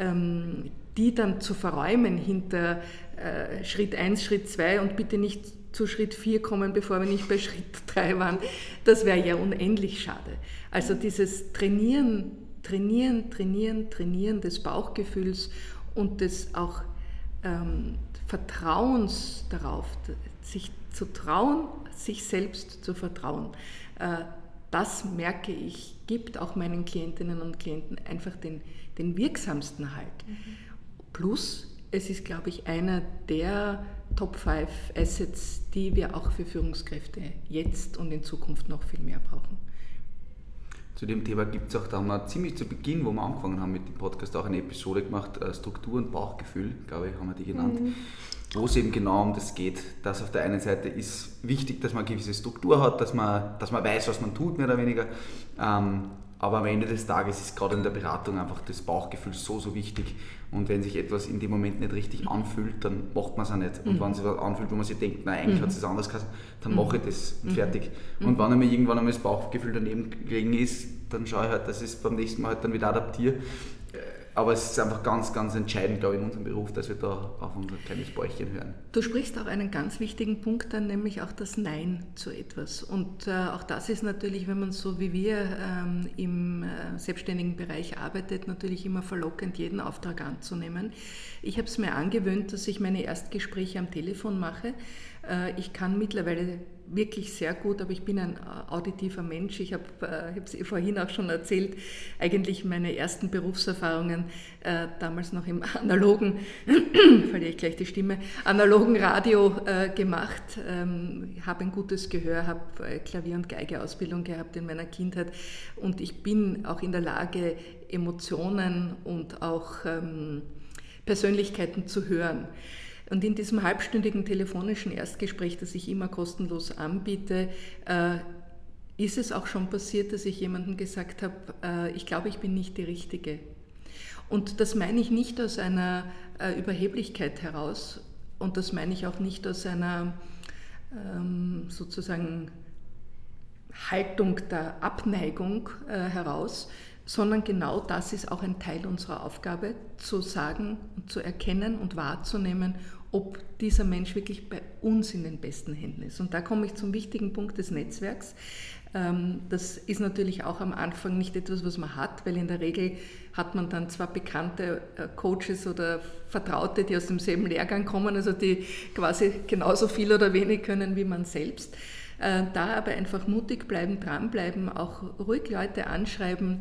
ähm, die dann zu verräumen hinter äh, Schritt 1, Schritt 2 und bitte nicht zu Schritt 4 kommen, bevor wir nicht bei Schritt 3 waren, das wäre ja unendlich schade. Also dieses Trainieren, Trainieren, Trainieren, Trainieren des Bauchgefühls und des auch ähm, Vertrauens darauf, sich zu trauen, sich selbst zu vertrauen. Äh, das merke ich, gibt auch meinen Klientinnen und Klienten einfach den, den wirksamsten Halt. Mhm. Plus, es ist, glaube ich, einer der Top 5 Assets, die wir auch für Führungskräfte jetzt und in Zukunft noch viel mehr brauchen. Zu dem Thema gibt es auch, da haben wir ziemlich zu Beginn, wo wir angefangen haben mit dem Podcast, auch eine Episode gemacht, äh, Struktur und Bauchgefühl, glaube ich, haben wir die genannt, mhm. wo es eben genau um das geht, dass auf der einen Seite ist wichtig, dass man eine gewisse Struktur hat, dass man, dass man weiß, was man tut, mehr oder weniger. Ähm, aber am Ende des Tages ist gerade in der Beratung einfach das Bauchgefühl so, so wichtig. Und wenn sich etwas in dem Moment nicht richtig anfühlt, dann macht man es auch nicht. Und mhm. wenn sich was anfühlt, wo man sich denkt, nein, eigentlich mhm. hat es anders geheißen, dann mhm. mache ich das und mhm. fertig. Mhm. Und wenn einmal irgendwann einmal das Bauchgefühl daneben gelegen ist, dann schaue ich halt, dass ich es beim nächsten Mal halt dann wieder adaptiere. Aber es ist einfach ganz, ganz entscheidend, glaube ich, in unserem Beruf, dass wir da auf unser kleines Bäuchchen hören. Du sprichst auch einen ganz wichtigen Punkt an, nämlich auch das Nein zu etwas. Und äh, auch das ist natürlich, wenn man so wie wir ähm, im äh, selbstständigen Bereich arbeitet, natürlich immer verlockend, jeden Auftrag anzunehmen. Ich habe es mir angewöhnt, dass ich meine Erstgespräche am Telefon mache. Äh, ich kann mittlerweile wirklich sehr gut, aber ich bin ein äh, auditiver Mensch. Ich habe äh, es vorhin auch schon erzählt, eigentlich meine ersten Berufserfahrungen äh, damals noch im analogen, verliere ich gleich die Stimme, analogen Radio äh, gemacht. Ähm, habe ein gutes Gehör, habe äh, Klavier- und Geigeausbildung gehabt in meiner Kindheit und ich bin auch in der Lage, Emotionen und auch ähm, Persönlichkeiten zu hören. Und in diesem halbstündigen telefonischen Erstgespräch, das ich immer kostenlos anbiete, äh, ist es auch schon passiert, dass ich jemandem gesagt habe, äh, ich glaube, ich bin nicht die Richtige. Und das meine ich nicht aus einer äh, Überheblichkeit heraus und das meine ich auch nicht aus einer ähm, sozusagen Haltung der Abneigung heraus, sondern genau das ist auch ein Teil unserer Aufgabe, zu sagen und zu erkennen und wahrzunehmen ob dieser Mensch wirklich bei uns in den besten Händen ist. Und da komme ich zum wichtigen Punkt des Netzwerks. Ähm, das ist natürlich auch am Anfang nicht etwas, was man hat, weil in der Regel hat man dann zwar bekannte äh, Coaches oder Vertraute, die aus demselben Lehrgang kommen, also die quasi genauso viel oder wenig können wie man selbst. Äh, da aber einfach mutig bleiben, dranbleiben, auch ruhig Leute anschreiben,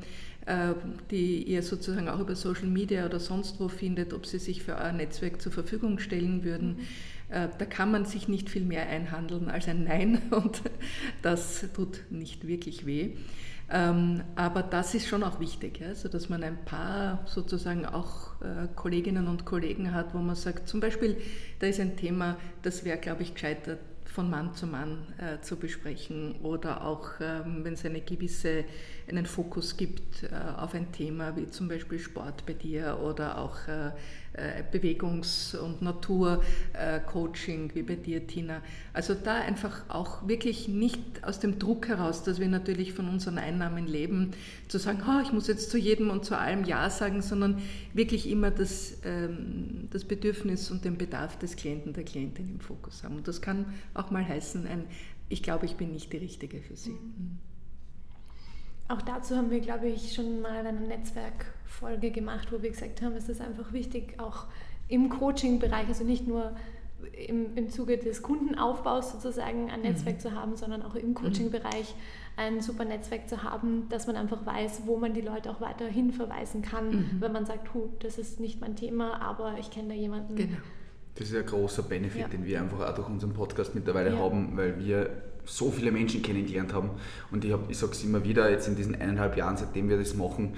die ihr sozusagen auch über Social Media oder sonst wo findet, ob sie sich für euer Netzwerk zur Verfügung stellen würden. Äh, da kann man sich nicht viel mehr einhandeln als ein Nein und das tut nicht wirklich weh. Ähm, aber das ist schon auch wichtig, also dass man ein paar sozusagen auch äh, Kolleginnen und Kollegen hat, wo man sagt, zum Beispiel, da ist ein Thema, das wäre, glaube ich, gescheitert von Mann zu Mann äh, zu besprechen oder auch, ähm, wenn es eine gewisse, einen Fokus gibt äh, auf ein Thema wie zum Beispiel Sport bei dir oder auch äh, Bewegungs- und Naturcoaching wie bei dir, Tina. Also da einfach auch wirklich nicht aus dem Druck heraus, dass wir natürlich von unseren Einnahmen leben, zu sagen, oh, ich muss jetzt zu jedem und zu allem Ja sagen, sondern wirklich immer das, ähm, das Bedürfnis und den Bedarf des Klienten, der Klientin im Fokus haben. Und das kann auch mal heißen, ein, ich glaube, ich bin nicht die Richtige für Sie. Mhm. Auch dazu haben wir, glaube ich, schon mal eine Netzwerkfolge gemacht, wo wir gesagt haben, es ist einfach wichtig, auch im Coaching-Bereich, also nicht nur im, im Zuge des Kundenaufbaus sozusagen ein Netzwerk mhm. zu haben, sondern auch im Coaching-Bereich ein super Netzwerk zu haben, dass man einfach weiß, wo man die Leute auch weiterhin verweisen kann, mhm. wenn man sagt, Hu, das ist nicht mein Thema, aber ich kenne da jemanden. Genau. Das ist ein großer Benefit, ja. den wir einfach auch durch unseren Podcast mittlerweile ja. haben, weil wir so viele Menschen kennengelernt haben. Und ich, ich sage es immer wieder, jetzt in diesen eineinhalb Jahren, seitdem wir das machen,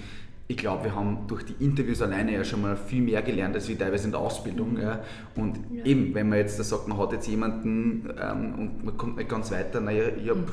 ich glaube, wir haben durch die Interviews alleine ja schon mal viel mehr gelernt, als wir teilweise in der Ausbildung. Mhm. Ja. Und ja. eben, wenn man jetzt da sagt, man hat jetzt jemanden ähm, und man kommt nicht ganz weiter, naja, ich habe mhm.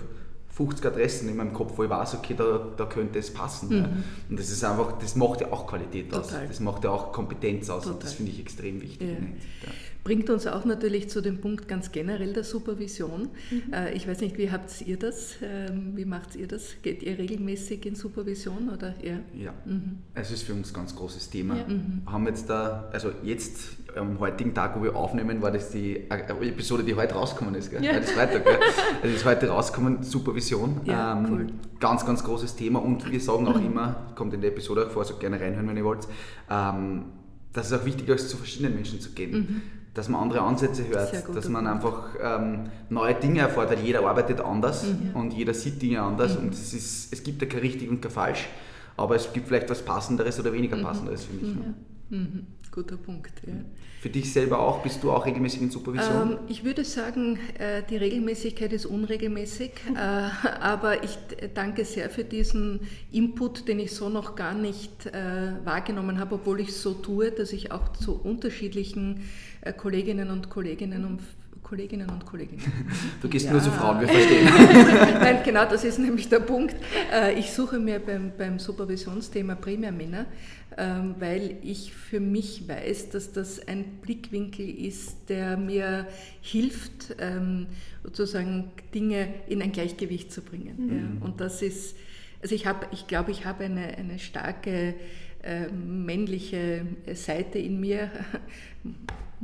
50 Adressen in meinem Kopf, wo ich weiß, okay, da, da könnte es passen. Mhm. Ja. Und das ist einfach, das macht ja auch Qualität aus. Total. Das macht ja auch Kompetenz aus. Total. Und das finde ich extrem wichtig. Ja bringt uns auch natürlich zu dem Punkt ganz generell der Supervision. Mhm. Äh, ich weiß nicht, wie habt ihr das? Ähm, wie macht ihr das? Geht ihr regelmäßig in Supervision oder eher? Ja, mhm. es ist für uns ein ganz großes Thema. Ja. Mhm. Haben jetzt da, also jetzt am heutigen Tag, wo wir aufnehmen, war das die äh, Episode, die heute rausgekommen ist. Gell? Ja. Heute ist Freitag. Gell? Also ist heute rausgekommen, Supervision. Ja, ähm, cool. Ganz, ganz großes Thema und wir sagen auch immer, kommt in der Episode auch vor, so gerne reinhören, wenn ihr wollt, ähm, dass es auch wichtig ist, zu verschiedenen Menschen zu gehen. Mhm dass man andere Ansätze hört, dass man einfach ähm, neue Dinge weil jeder arbeitet anders mhm. und jeder sieht Dinge anders mhm. und es, ist, es gibt ja kein richtig und kein falsch, aber es gibt vielleicht was Passenderes oder weniger mhm. Passenderes für mich. Ne? Mhm. Guter Punkt. Ja. Für dich selber auch? Bist du auch regelmäßig in Supervision? Ähm, ich würde sagen, äh, die Regelmäßigkeit ist unregelmäßig, äh, aber ich danke sehr für diesen Input, den ich so noch gar nicht äh, wahrgenommen habe, obwohl ich so tue, dass ich auch zu unterschiedlichen Kolleginnen und Kolleginnen und Kolleginnen und Kollegen. Du gehst ja. nur zu Frauen, wir verstehen. Nein, genau, das ist nämlich der Punkt. Äh, ich suche mir beim, beim Supervisionsthema primär Männer, ähm, weil ich für mich weiß, dass das ein Blickwinkel ist, der mir hilft, ähm, sozusagen Dinge in ein Gleichgewicht zu bringen. Mhm. Und das ist Also ich habe, ich glaube, ich habe eine, eine starke äh, männliche Seite in mir.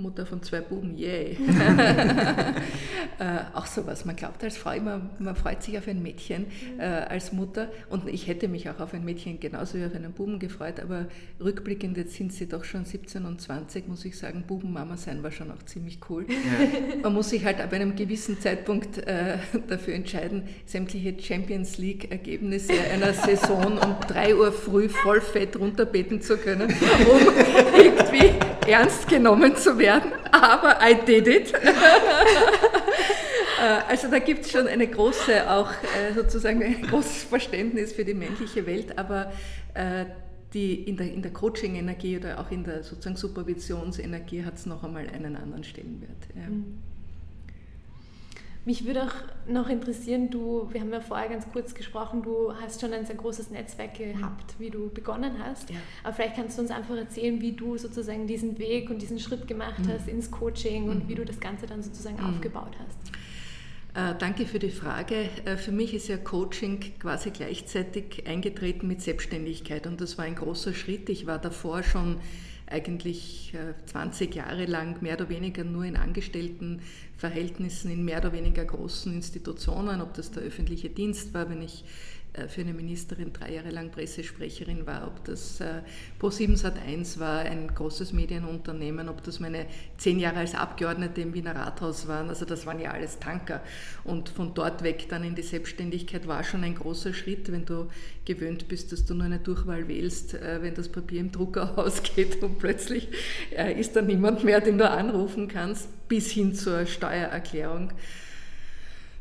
Mutter von zwei Buben, yay. äh, auch sowas. Man glaubt als Frau immer, man freut sich auf ein Mädchen äh, als Mutter. Und ich hätte mich auch auf ein Mädchen genauso wie auf einen Buben gefreut, aber rückblickend, jetzt sind sie doch schon 17 und 20, muss ich sagen, Bubenmama sein war schon auch ziemlich cool. Ja. Man muss sich halt ab einem gewissen Zeitpunkt äh, dafür entscheiden, sämtliche Champions League-Ergebnisse einer Saison um 3 Uhr früh voll fett runterbeten zu können, um irgendwie ernst genommen zu werden, aber I did it. Äh, also da gibt es schon eine große, auch äh, sozusagen ein großes Verständnis für die männliche Welt, aber äh, die in der, in der Coaching-Energie oder auch in der sozusagen Supervisionsenergie hat es noch einmal einen anderen Stellenwert. Ja. Mhm. Mich würde auch noch interessieren, du, wir haben ja vorher ganz kurz gesprochen, du hast schon ein sehr großes Netzwerk gehabt, wie du begonnen hast. Ja. Aber vielleicht kannst du uns einfach erzählen, wie du sozusagen diesen Weg und diesen Schritt gemacht mhm. hast ins Coaching und mhm. wie du das Ganze dann sozusagen mhm. aufgebaut hast. Äh, danke für die Frage. Äh, für mich ist ja Coaching quasi gleichzeitig eingetreten mit Selbstständigkeit und das war ein großer Schritt. Ich war davor schon eigentlich 20 äh, Jahre lang mehr oder weniger nur in Angestelltenverhältnissen in mehr oder weniger großen Institutionen, ob das der öffentliche Dienst war, wenn ich für eine Ministerin drei Jahre lang Pressesprecherin war, ob das äh, Pro7 Sat1 war, ein großes Medienunternehmen, ob das meine zehn Jahre als Abgeordnete im Wiener Rathaus waren, also das waren ja alles Tanker. Und von dort weg dann in die Selbstständigkeit war schon ein großer Schritt, wenn du gewöhnt bist, dass du nur eine Durchwahl wählst, äh, wenn das Papier im Drucker ausgeht und plötzlich ist da niemand mehr, den du anrufen kannst, bis hin zur Steuererklärung.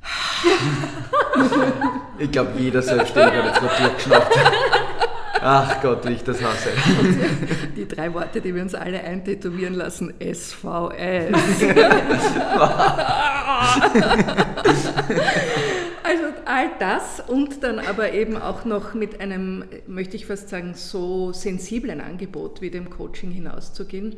ich glaube, jeder Selbstständige hat jetzt mal durchgeschnappt. Ach Gott, wie ich das hasse. Die drei Worte, die wir uns alle eintätowieren lassen, SVS. also all das und dann aber eben auch noch mit einem, möchte ich fast sagen, so sensiblen Angebot wie dem Coaching hinauszugehen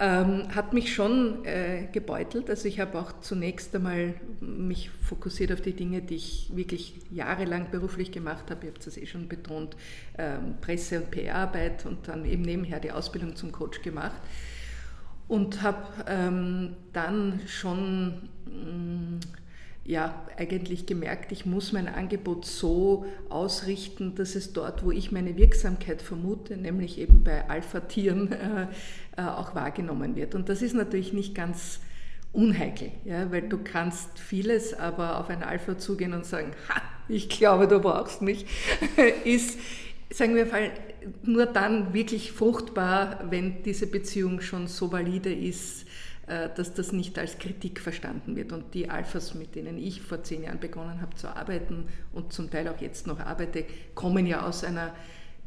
ähm, hat mich schon äh, gebeutelt. Also ich habe auch zunächst einmal mich fokussiert auf die Dinge, die ich wirklich jahrelang beruflich gemacht habe. Ihr habt es eh schon betont, ähm, Presse- und PR-Arbeit und dann eben nebenher die Ausbildung zum Coach gemacht. Und habe ähm, dann schon mh, mm, ja, eigentlich gemerkt, ich muss mein Angebot so ausrichten, dass es dort, wo ich meine Wirksamkeit vermute, nämlich eben bei Alpha-Tieren, äh, äh, auch wahrgenommen wird. Und das ist natürlich nicht ganz unheikel, ja, weil du kannst vieles, aber auf ein Alpha zugehen und sagen, ha, ich glaube, du brauchst mich, ist, sagen wir mal, nur dann wirklich fruchtbar, wenn diese Beziehung schon so valide ist, dass das nicht als Kritik verstanden wird. Und die Alphas, mit denen ich vor zehn Jahren begonnen habe zu arbeiten und zum Teil auch jetzt noch arbeite, kommen ja aus einer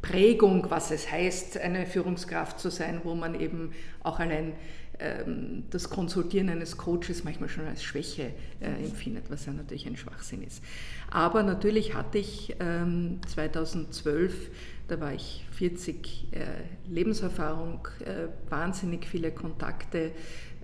Prägung, was es heißt, eine Führungskraft zu sein, wo man eben auch allein ähm, das Konsultieren eines Coaches manchmal schon als Schwäche äh, empfindet, was ja natürlich ein Schwachsinn ist. Aber natürlich hatte ich ähm, 2012, da war ich 40 äh, Lebenserfahrung, äh, wahnsinnig viele Kontakte,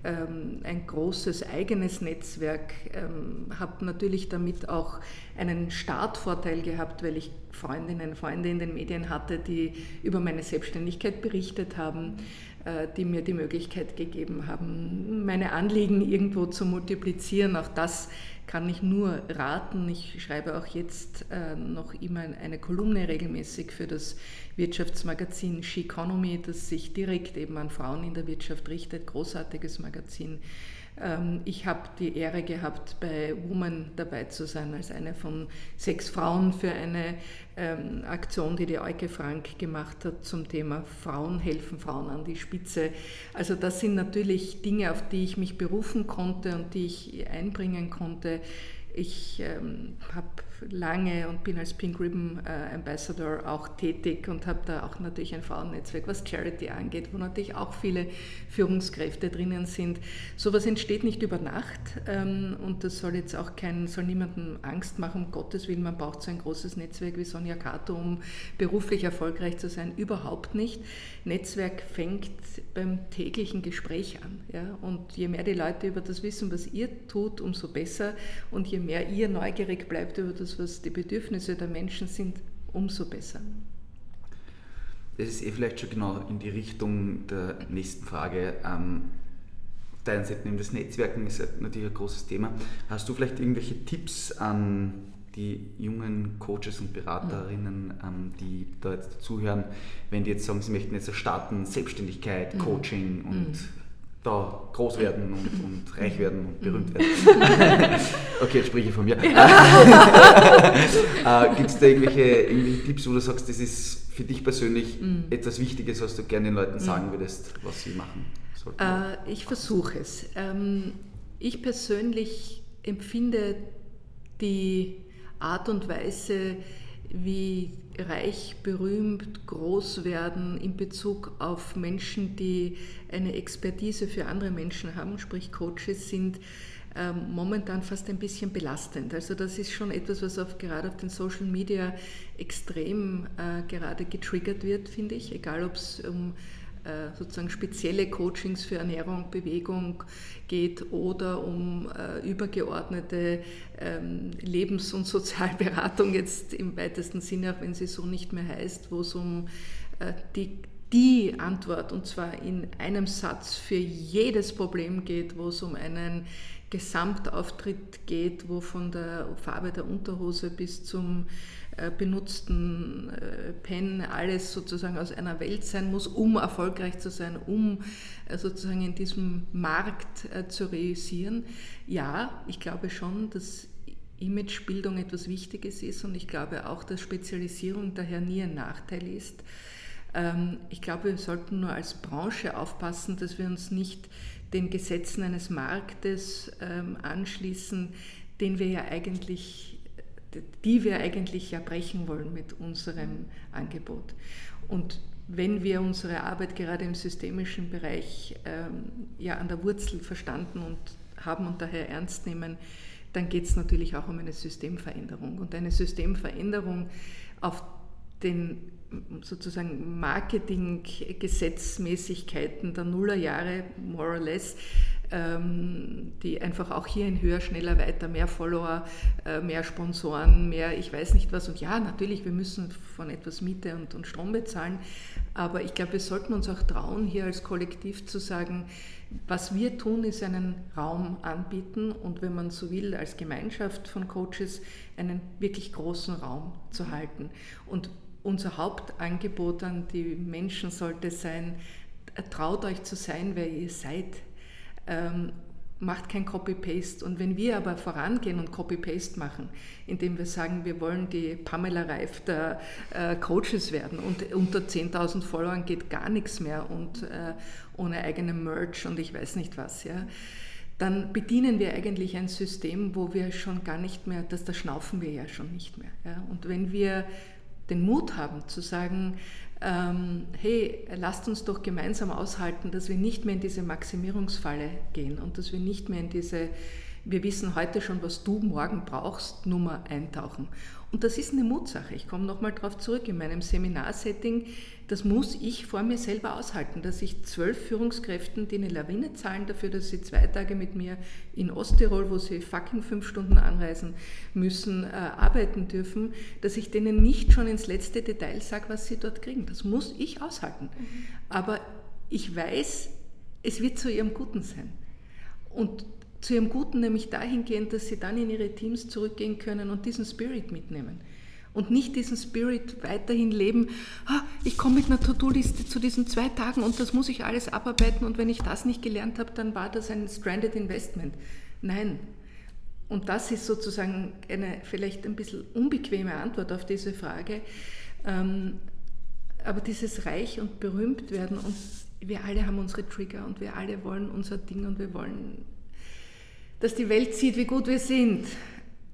ein großes eigenes Netzwerk, ähm, habe natürlich damit auch einen Startvorteil gehabt, weil ich Freundinnen, Freunde in den Medien hatte, die über meine Selbstständigkeit berichtet haben, äh, die mir die Möglichkeit gegeben haben, meine Anliegen irgendwo zu multiplizieren. Auch das kann ich nur raten. Ich schreibe auch jetzt äh, noch immer eine Kolumne regelmäßig für das Wirtschaftsmagazin She Economy, das sich direkt eben an Frauen in der Wirtschaft richtet. Großartiges Magazin. Ähm, ich habe die Ehre gehabt, bei Woman dabei zu sein, als eine von sechs Frauen für eine ähm, Aktion, die die Euke Frank gemacht hat zum Thema Frauen helfen Frauen an die Spitze. Also das sind natürlich Dinge, auf die ich mich berufen konnte und die ich einbringen konnte. Ich ähm, habe lange und bin als Pink Ribbon äh, Ambassador auch tätig und habe da auch natürlich ein Frauennetzwerk, was Charity angeht, wo natürlich auch viele Führungskräfte drinnen sind. Sowas entsteht nicht über Nacht ähm, und das soll jetzt auch kein, soll niemandem Angst machen, um Gottes Willen, man braucht so ein großes Netzwerk wie Sonja Kato, um beruflich erfolgreich zu sein. Überhaupt nicht. Netzwerk fängt beim täglichen Gespräch an. Ja? Und je mehr die Leute über das wissen, was ihr tut, umso besser. Und je mehr ihr neugierig bleibt über das, was die Bedürfnisse der Menschen sind, umso besser. Das ist eh vielleicht schon genau in die Richtung der nächsten Frage. Ähm, deiner Seite das Netzwerken ist natürlich ein großes Thema. Hast du vielleicht irgendwelche Tipps an die jungen Coaches und Beraterinnen, ähm, die da jetzt zuhören, wenn die jetzt sagen, sie möchten jetzt starten, Selbstständigkeit, mhm. Coaching und mhm. Da groß werden und, und, reich werden und berühmt werden. okay, jetzt spreche ich von mir. äh, Gibt es da irgendwelche, irgendwelche Tipps, wo du sagst, das ist für dich persönlich mhm. etwas Wichtiges, was du gerne den Leuten sagen würdest, was sie machen sollten? Äh, ich versuche es. Ähm, ich persönlich empfinde die Art und Weise, wie reich, berühmt, groß werden in Bezug auf Menschen, die eine Expertise für andere Menschen haben, sprich Coaches, sind ähm, momentan fast ein bisschen belastend. Also das ist schon etwas, was auf, gerade auf den Social Media extrem äh, gerade getriggert wird, finde ich, egal ob es um sozusagen spezielle Coachings für Ernährung, Bewegung geht oder um äh, übergeordnete ähm, Lebens- und Sozialberatung jetzt im weitesten Sinne, auch wenn sie so nicht mehr heißt, wo es um äh, die, die Antwort und zwar in einem Satz für jedes Problem geht, wo es um einen Gesamtauftritt geht, wo von der Farbe der Unterhose bis zum äh, benutzten äh, Pen alles sozusagen aus einer Welt sein muss, um erfolgreich zu sein, um äh, sozusagen in diesem Markt zu realisieren. Ja, ich glaube schon, dass Imagebildung etwas Wichtiges ist und ich glaube auch, dass Spezialisierung daher nie ein Nachteil ist. Ähm, ich glaube, wir sollten nur als Branche aufpassen, dass wir uns nicht den Gesetzen eines Marktes ähm, anschließen, den wir ja eigentlich die wir eigentlich ja brechen wollen mit unserem Angebot. Und wenn wir unsere Arbeit gerade im systemischen Bereich ähm, ja an der Wurzel verstanden und haben und daher ernst nehmen, dann geht es natürlich auch um eine Systemveränderung. Und eine Systemveränderung auf den sozusagen Marketing-Gesetzmäßigkeiten der Nullerjahre, more or less, die einfach auch hier in höher, schneller, weiter, mehr Follower, äh, mehr Sponsoren, mehr ich weiß nicht was. Und ja, natürlich, wir müssen von etwas Miete und, und Strom bezahlen, aber ich glaube, wir sollten uns auch trauen, hier als Kollektiv zu sagen, was wir tun, ist einen Raum anbieten und wenn man so will, als Gemeinschaft von Coaches einen wirklich großen Raum zu halten. Und unser Hauptangebot an die Menschen sollte sein, traut euch zu sein, wer ihr seid ähm, macht kein Copy-Paste. Und wenn wir aber vorangehen und Copy-Paste machen, indem wir sagen, wir wollen die Pamela Reif der äh, Coaches werden und unter 10.000 Followern geht gar nichts mehr und äh, ohne eigene Merch und ich weiß nicht was, ja, dann bedienen wir eigentlich ein System, wo wir schon gar nicht mehr, das da schnaufen wir ja schon nicht mehr. Ja. Und wenn wir den Mut haben zu sagen, ähm, hey, lasst uns doch gemeinsam aushalten, dass wir nicht mehr in diese Maximierungsfalle gehen und dass wir nicht mehr in diese, wir wissen heute schon, was du morgen brauchst, Nummer eintauchen. Und das ist eine Mutsache. Ich komme nochmal darauf zurück. In meinem Seminarsetting das muss ich vor mir selber aushalten, dass ich zwölf Führungskräften, die eine Lawine zahlen dafür, dass sie zwei Tage mit mir in Osttirol, wo sie fucking fünf Stunden anreisen müssen, äh, arbeiten dürfen, dass ich denen nicht schon ins letzte Detail sage, was sie dort kriegen. Das muss ich aushalten. Mhm. Aber ich weiß, es wird zu ihrem Guten sein. Und zu ihrem Guten nämlich dahingehend, dass sie dann in ihre Teams zurückgehen können und diesen Spirit mitnehmen und nicht diesen Spirit weiterhin leben, ah, ich komme mit einer To-Do-Liste zu diesen zwei Tagen und das muss ich alles abarbeiten und wenn ich das nicht gelernt habe, dann war das ein stranded investment. Nein. Und das ist sozusagen eine vielleicht ein bisschen unbequeme Antwort auf diese Frage. Ähm, aber dieses Reich und berühmt werden und wir alle haben unsere Trigger und wir alle wollen unser Ding und wir wollen, dass die Welt sieht, wie gut wir sind.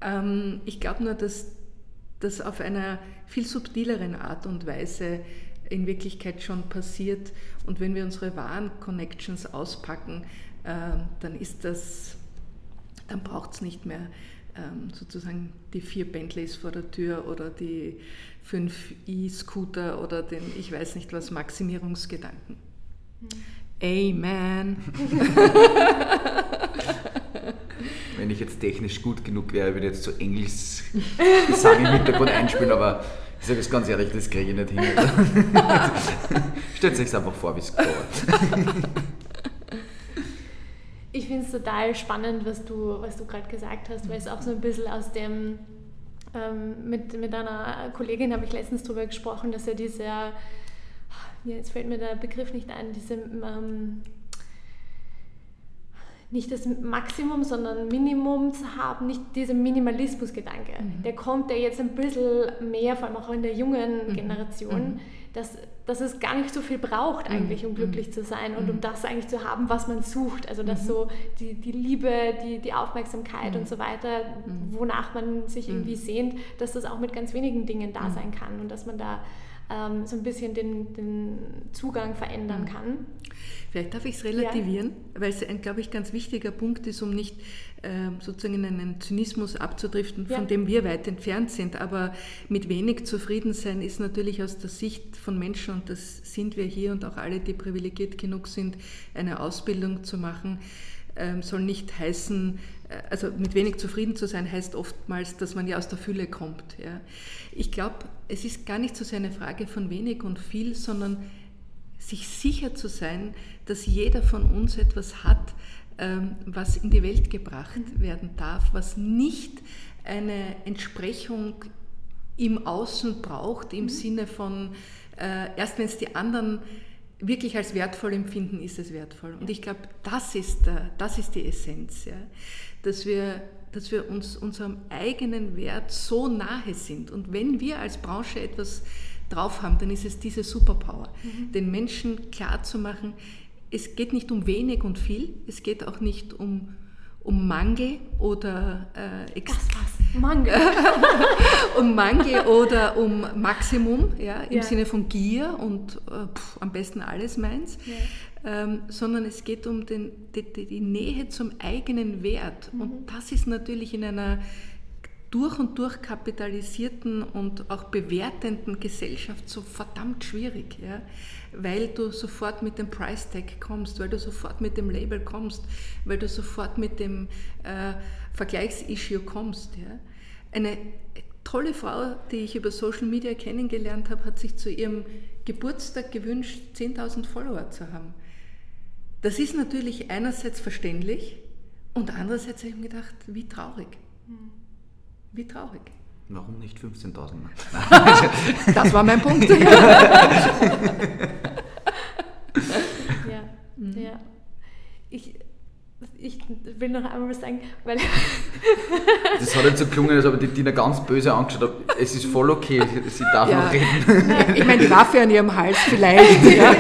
Ähm, ich glaube nur, dass das auf einer viel subtileren Art und Weise in Wirklichkeit schon passiert. Und wenn wir unsere wahren Connections auspacken, äh, dann ist das, dann braucht es nicht mehr ähm, sozusagen die vier Bentleys vor der Tür oder die fünf E-Scooter oder den, ich weiß nicht was, Maximierungsgedanken. Mhm. Amen. Wenn ich jetzt technisch gut genug wäre, würde ich jetzt so Englisch Gesang im Hintergrund einspielen, aber Ich sage es ganz ehrlich, das kriege ich nicht hin. Stellt euch einfach vor, wie es geht. Ich finde es total spannend, was du, was du gerade gesagt hast, weil es auch so ein bisschen aus dem, ähm, mit, mit einer Kollegin habe ich letztens darüber gesprochen, dass ja dieser, jetzt fällt mir der Begriff nicht ein, diese ähm, nicht das Maximum, sondern Minimum zu haben, nicht dieser Minimalismus-Gedanke. Mhm. Der kommt ja jetzt ein bisschen mehr, vor allem auch in der jungen mhm. Generation, mhm. dass, dass es gar nicht so viel braucht eigentlich, um mhm. glücklich zu sein und um mhm. das eigentlich zu haben, was man sucht. Also dass so die, die Liebe, die, die Aufmerksamkeit und so weiter, wonach man sich irgendwie sehnt, dass das auch mit ganz wenigen Dingen da sein kann und dass man da ähm, so ein bisschen den, den Zugang verändern mhm. kann. Vielleicht darf ich es relativieren, ja. weil es ein, glaube ich, ganz wichtiger Punkt ist, um nicht äh, sozusagen in einen Zynismus abzudriften, ja. von dem wir weit entfernt sind. Aber mit wenig zufrieden sein ist natürlich aus der Sicht von Menschen, und das sind wir hier und auch alle, die privilegiert genug sind, eine Ausbildung zu machen, ähm, soll nicht heißen, äh, also mit wenig zufrieden zu sein, heißt oftmals, dass man ja aus der Fülle kommt. Ja. Ich glaube, es ist gar nicht so sehr eine Frage von wenig und viel, sondern sich sicher zu sein, dass jeder von uns etwas hat, ähm, was in die Welt gebracht mhm. werden darf, was nicht eine Entsprechung im Außen braucht, im mhm. Sinne von, äh, erst wenn es die anderen wirklich als wertvoll empfinden, ist es wertvoll. Und ich glaube, das ist, das ist die Essenz, ja? dass, wir, dass wir uns unserem eigenen Wert so nahe sind. Und wenn wir als Branche etwas drauf haben, dann ist es diese Superpower, mhm. den Menschen klarzumachen, es geht nicht um wenig und viel, es geht auch nicht um um Mangel oder äh, das was Mangel um Mangel oder um Maximum ja im ja. Sinne von Gier und äh, pff, am besten alles meins ja. ähm, sondern es geht um den, die, die, Nähe zum eigenen Wert mhm. und das ist natürlich in einer durch und durch kapitalisierten und auch bewertenden Gesellschaft so verdammt schwierig, ja? Weil du sofort mit dem Price Tag kommst, weil du sofort mit dem Label kommst, weil du sofort mit dem äh, Vergleichsissue kommst. Ja? Eine tolle Frau, die ich über Social Media kennengelernt habe, hat sich zu ihrem Geburtstag gewünscht, 10.000 Follower zu haben. Das ist natürlich einerseits verständlich und andererseits habe ich mir gedacht, wie traurig. Mhm. Wie traurig. Warum nicht 15.000? das war mein Punkt. ja. Mhm. ja. Ich, ich will noch einmal was sagen, weil. das hat jetzt so gelungen, als ob die Tina ganz böse angeschaut hat. Es ist voll okay, sie darf ja. noch reden. Nein, ich meine, die Waffe an ihrem Hals vielleicht. Ja.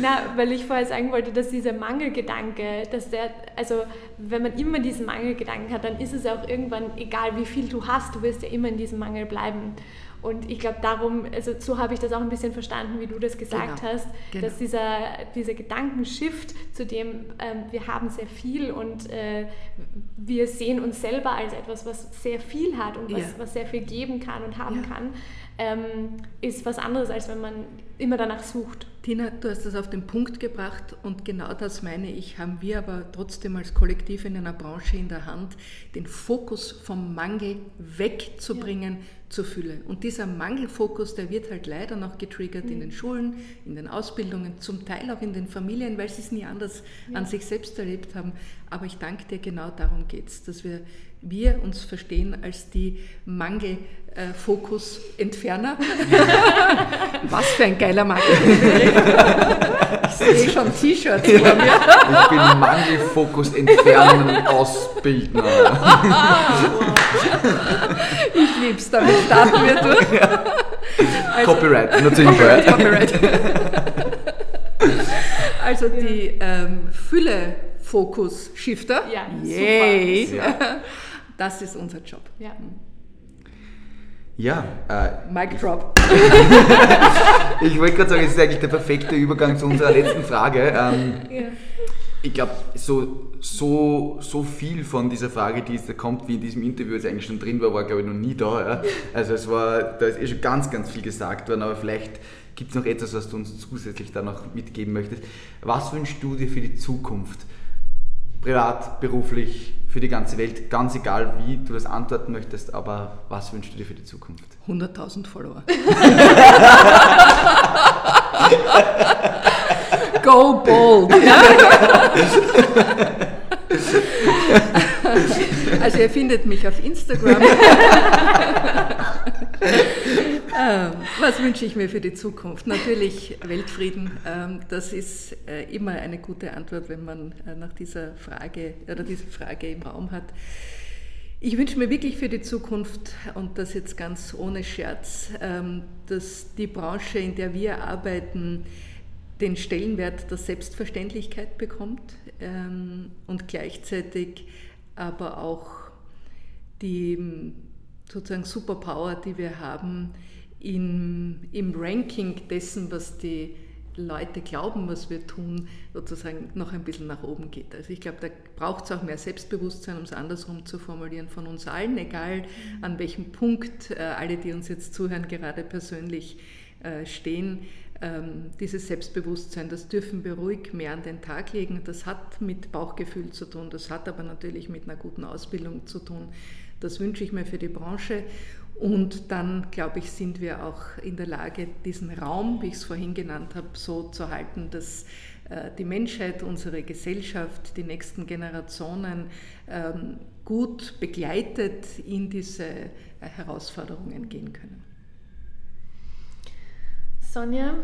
Na, weil ich vorher sagen wollte, dass dieser Mangelgedanke, dass der, also wenn man immer diesen Mangelgedanken hat, dann ist es auch irgendwann egal, wie viel du hast, du wirst ja immer in diesem Mangel bleiben. Und ich glaube, darum, also so habe ich das auch ein bisschen verstanden, wie du das gesagt genau, hast, genau. dass dieser, dieser Gedankenshift, zu dem ähm, wir haben sehr viel und äh, wir sehen uns selber als etwas, was sehr viel hat und was, ja. was sehr viel geben kann und haben ja. kann, ähm, ist was anderes, als wenn man immer danach sucht. Tina, du hast das auf den Punkt gebracht und genau das meine ich, haben wir aber trotzdem als Kollektiv in einer Branche in der Hand, den Fokus vom Mangel wegzubringen ja. zur Fülle. Und dieser Mangelfokus, der wird halt leider noch getriggert mhm. in den Schulen, in den Ausbildungen, zum Teil auch in den Familien, weil sie es nie anders ja. an sich selbst erlebt haben. Aber ich danke dir, genau darum geht es, dass wir wir uns verstehen als die Mangelfokus-Entferner. Was für ein geiler Marketing. Ich sehe schon T-Shirts vor mir. Ich bin Mangelfokus-Entfernen-Ausbildner. Ich lieb's, damit starten wir durch. Also, Copyright, natürlich. Copyright. Also die ähm, Fülle-Fokus-Shifter. Ja, Yay. super. Das ist unser Job. Ja. Ja. Äh, Mic drop. ich wollte gerade sagen, es ist eigentlich der perfekte Übergang zu unserer letzten Frage. Ähm, ja. Ich glaube, so, so, so viel von dieser Frage, die da kommt, wie in diesem Interview jetzt eigentlich schon drin war, war glaube ich noch nie da. Ja? Also es war, da ist eh schon ganz, ganz viel gesagt worden, aber vielleicht gibt es noch etwas, was du uns zusätzlich da noch mitgeben möchtest. Was wünschst du dir für die Zukunft? Privat, beruflich, für die ganze Welt, ganz egal, wie du das antworten möchtest, aber was wünschst du dir für die Zukunft? 100.000 Follower. Go bold! also ihr findet mich auf Instagram. ähm, was wünsche ich mir für die Zukunft? Natürlich Weltfrieden. Ähm, das ist äh, immer eine gute Antwort, wenn man äh, nach dieser Frage oder diese Frage im Raum hat. Ich wünsche mir wirklich für die Zukunft, und das jetzt ganz ohne Scherz, ähm, dass die Branche, in der wir arbeiten, den Stellenwert der Selbstverständlichkeit bekommt und gleichzeitig aber auch die sozusagen Superpower, die wir haben, in, im Ranking dessen, was die Leute glauben, was wir tun, sozusagen noch ein bisschen nach oben geht. Also ich glaube, da braucht es auch mehr Selbstbewusstsein, um es andersrum zu formulieren, von uns allen, egal an welchem Punkt äh, alle, die uns jetzt zuhören, gerade persönlich äh, stehen. Ähm, dieses Selbstbewusstsein, das dürfen wir ruhig mehr an den Tag legen. Das hat mit Bauchgefühl zu tun, das hat aber natürlich mit einer guten Ausbildung zu tun. Das wünsche ich mir für die Branche. Und dann, glaube ich, sind wir auch in der Lage, diesen Raum, wie ich es vorhin genannt habe, so zu halten, dass äh, die Menschheit, unsere Gesellschaft, die nächsten Generationen ähm, gut begleitet in diese äh, Herausforderungen gehen können. Sonja,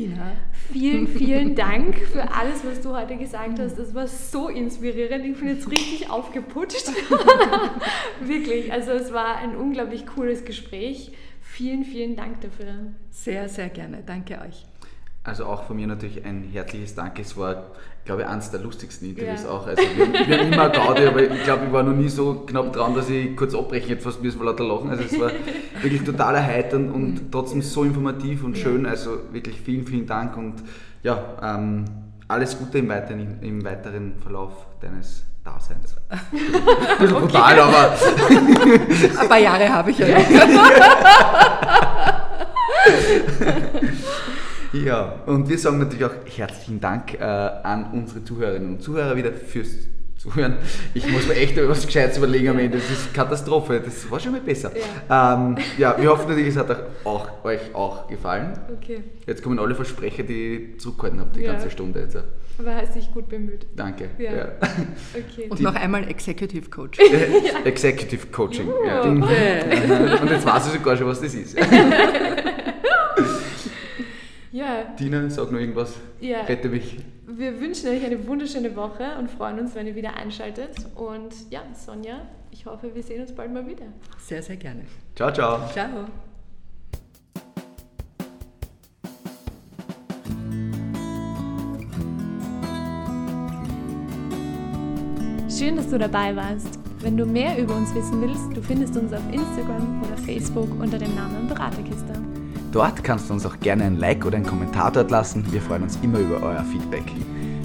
Tina. Vielen, vielen Dank für alles, was du heute gesagt hast. Das war so inspirierend. Ich bin jetzt richtig aufgeputscht. Wirklich. Also es war ein unglaublich cooles Gespräch. Vielen, vielen Dank dafür. Sehr, sehr gerne. Danke euch. Also auch von mir natürlich ein herzliches Dank. Es war, glaube ich, eines der lustigsten Interviews ja. auch. Also wir, wir haben immer Gaudi, aber ich glaube, ich war noch nie so knapp dran, dass ich kurz abbrechen hätte, fast müssen wir lauter lachen. Also es war wirklich total erheiternd und mhm. trotzdem so informativ und schön. Also wirklich vielen, vielen Dank und ja, ähm, alles Gute im weiteren, im weiteren Verlauf deines Daseins. Ein bisschen okay. brutal, aber. Ein paar Jahre habe ich ja noch. Ja, und wir sagen natürlich auch herzlichen Dank äh, an unsere Zuhörerinnen und Zuhörer wieder fürs Zuhören. Ich muss mir echt was Gescheites überlegen am Ende. Das ist Katastrophe. Das war schon mal besser. Ja, ähm, ja wir hoffen natürlich, es hat auch, euch auch gefallen. Okay. Jetzt kommen alle Versprecher, die ich zurückgehalten habe, die ja. ganze Stunde jetzt. Aber hast dich gut bemüht. Danke. Ja. ja. Okay. Und noch einmal Executive Coach. Executive Coaching. Ja. Und jetzt weiß ich sogar schon, was das ist. Ja. Dina, sag noch irgendwas. Ja. Rette mich. Wir wünschen euch eine wunderschöne Woche und freuen uns, wenn ihr wieder einschaltet. Und ja, Sonja, ich hoffe, wir sehen uns bald mal wieder. Sehr, sehr gerne. Ciao, ciao. Ciao. Schön, dass du dabei warst. Wenn du mehr über uns wissen willst, du findest uns auf Instagram oder Facebook unter dem Namen Beraterkiste. Dort kannst du uns auch gerne ein Like oder einen Kommentar dort lassen. Wir freuen uns immer über euer Feedback.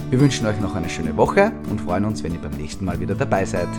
Wir wünschen euch noch eine schöne Woche und freuen uns, wenn ihr beim nächsten Mal wieder dabei seid.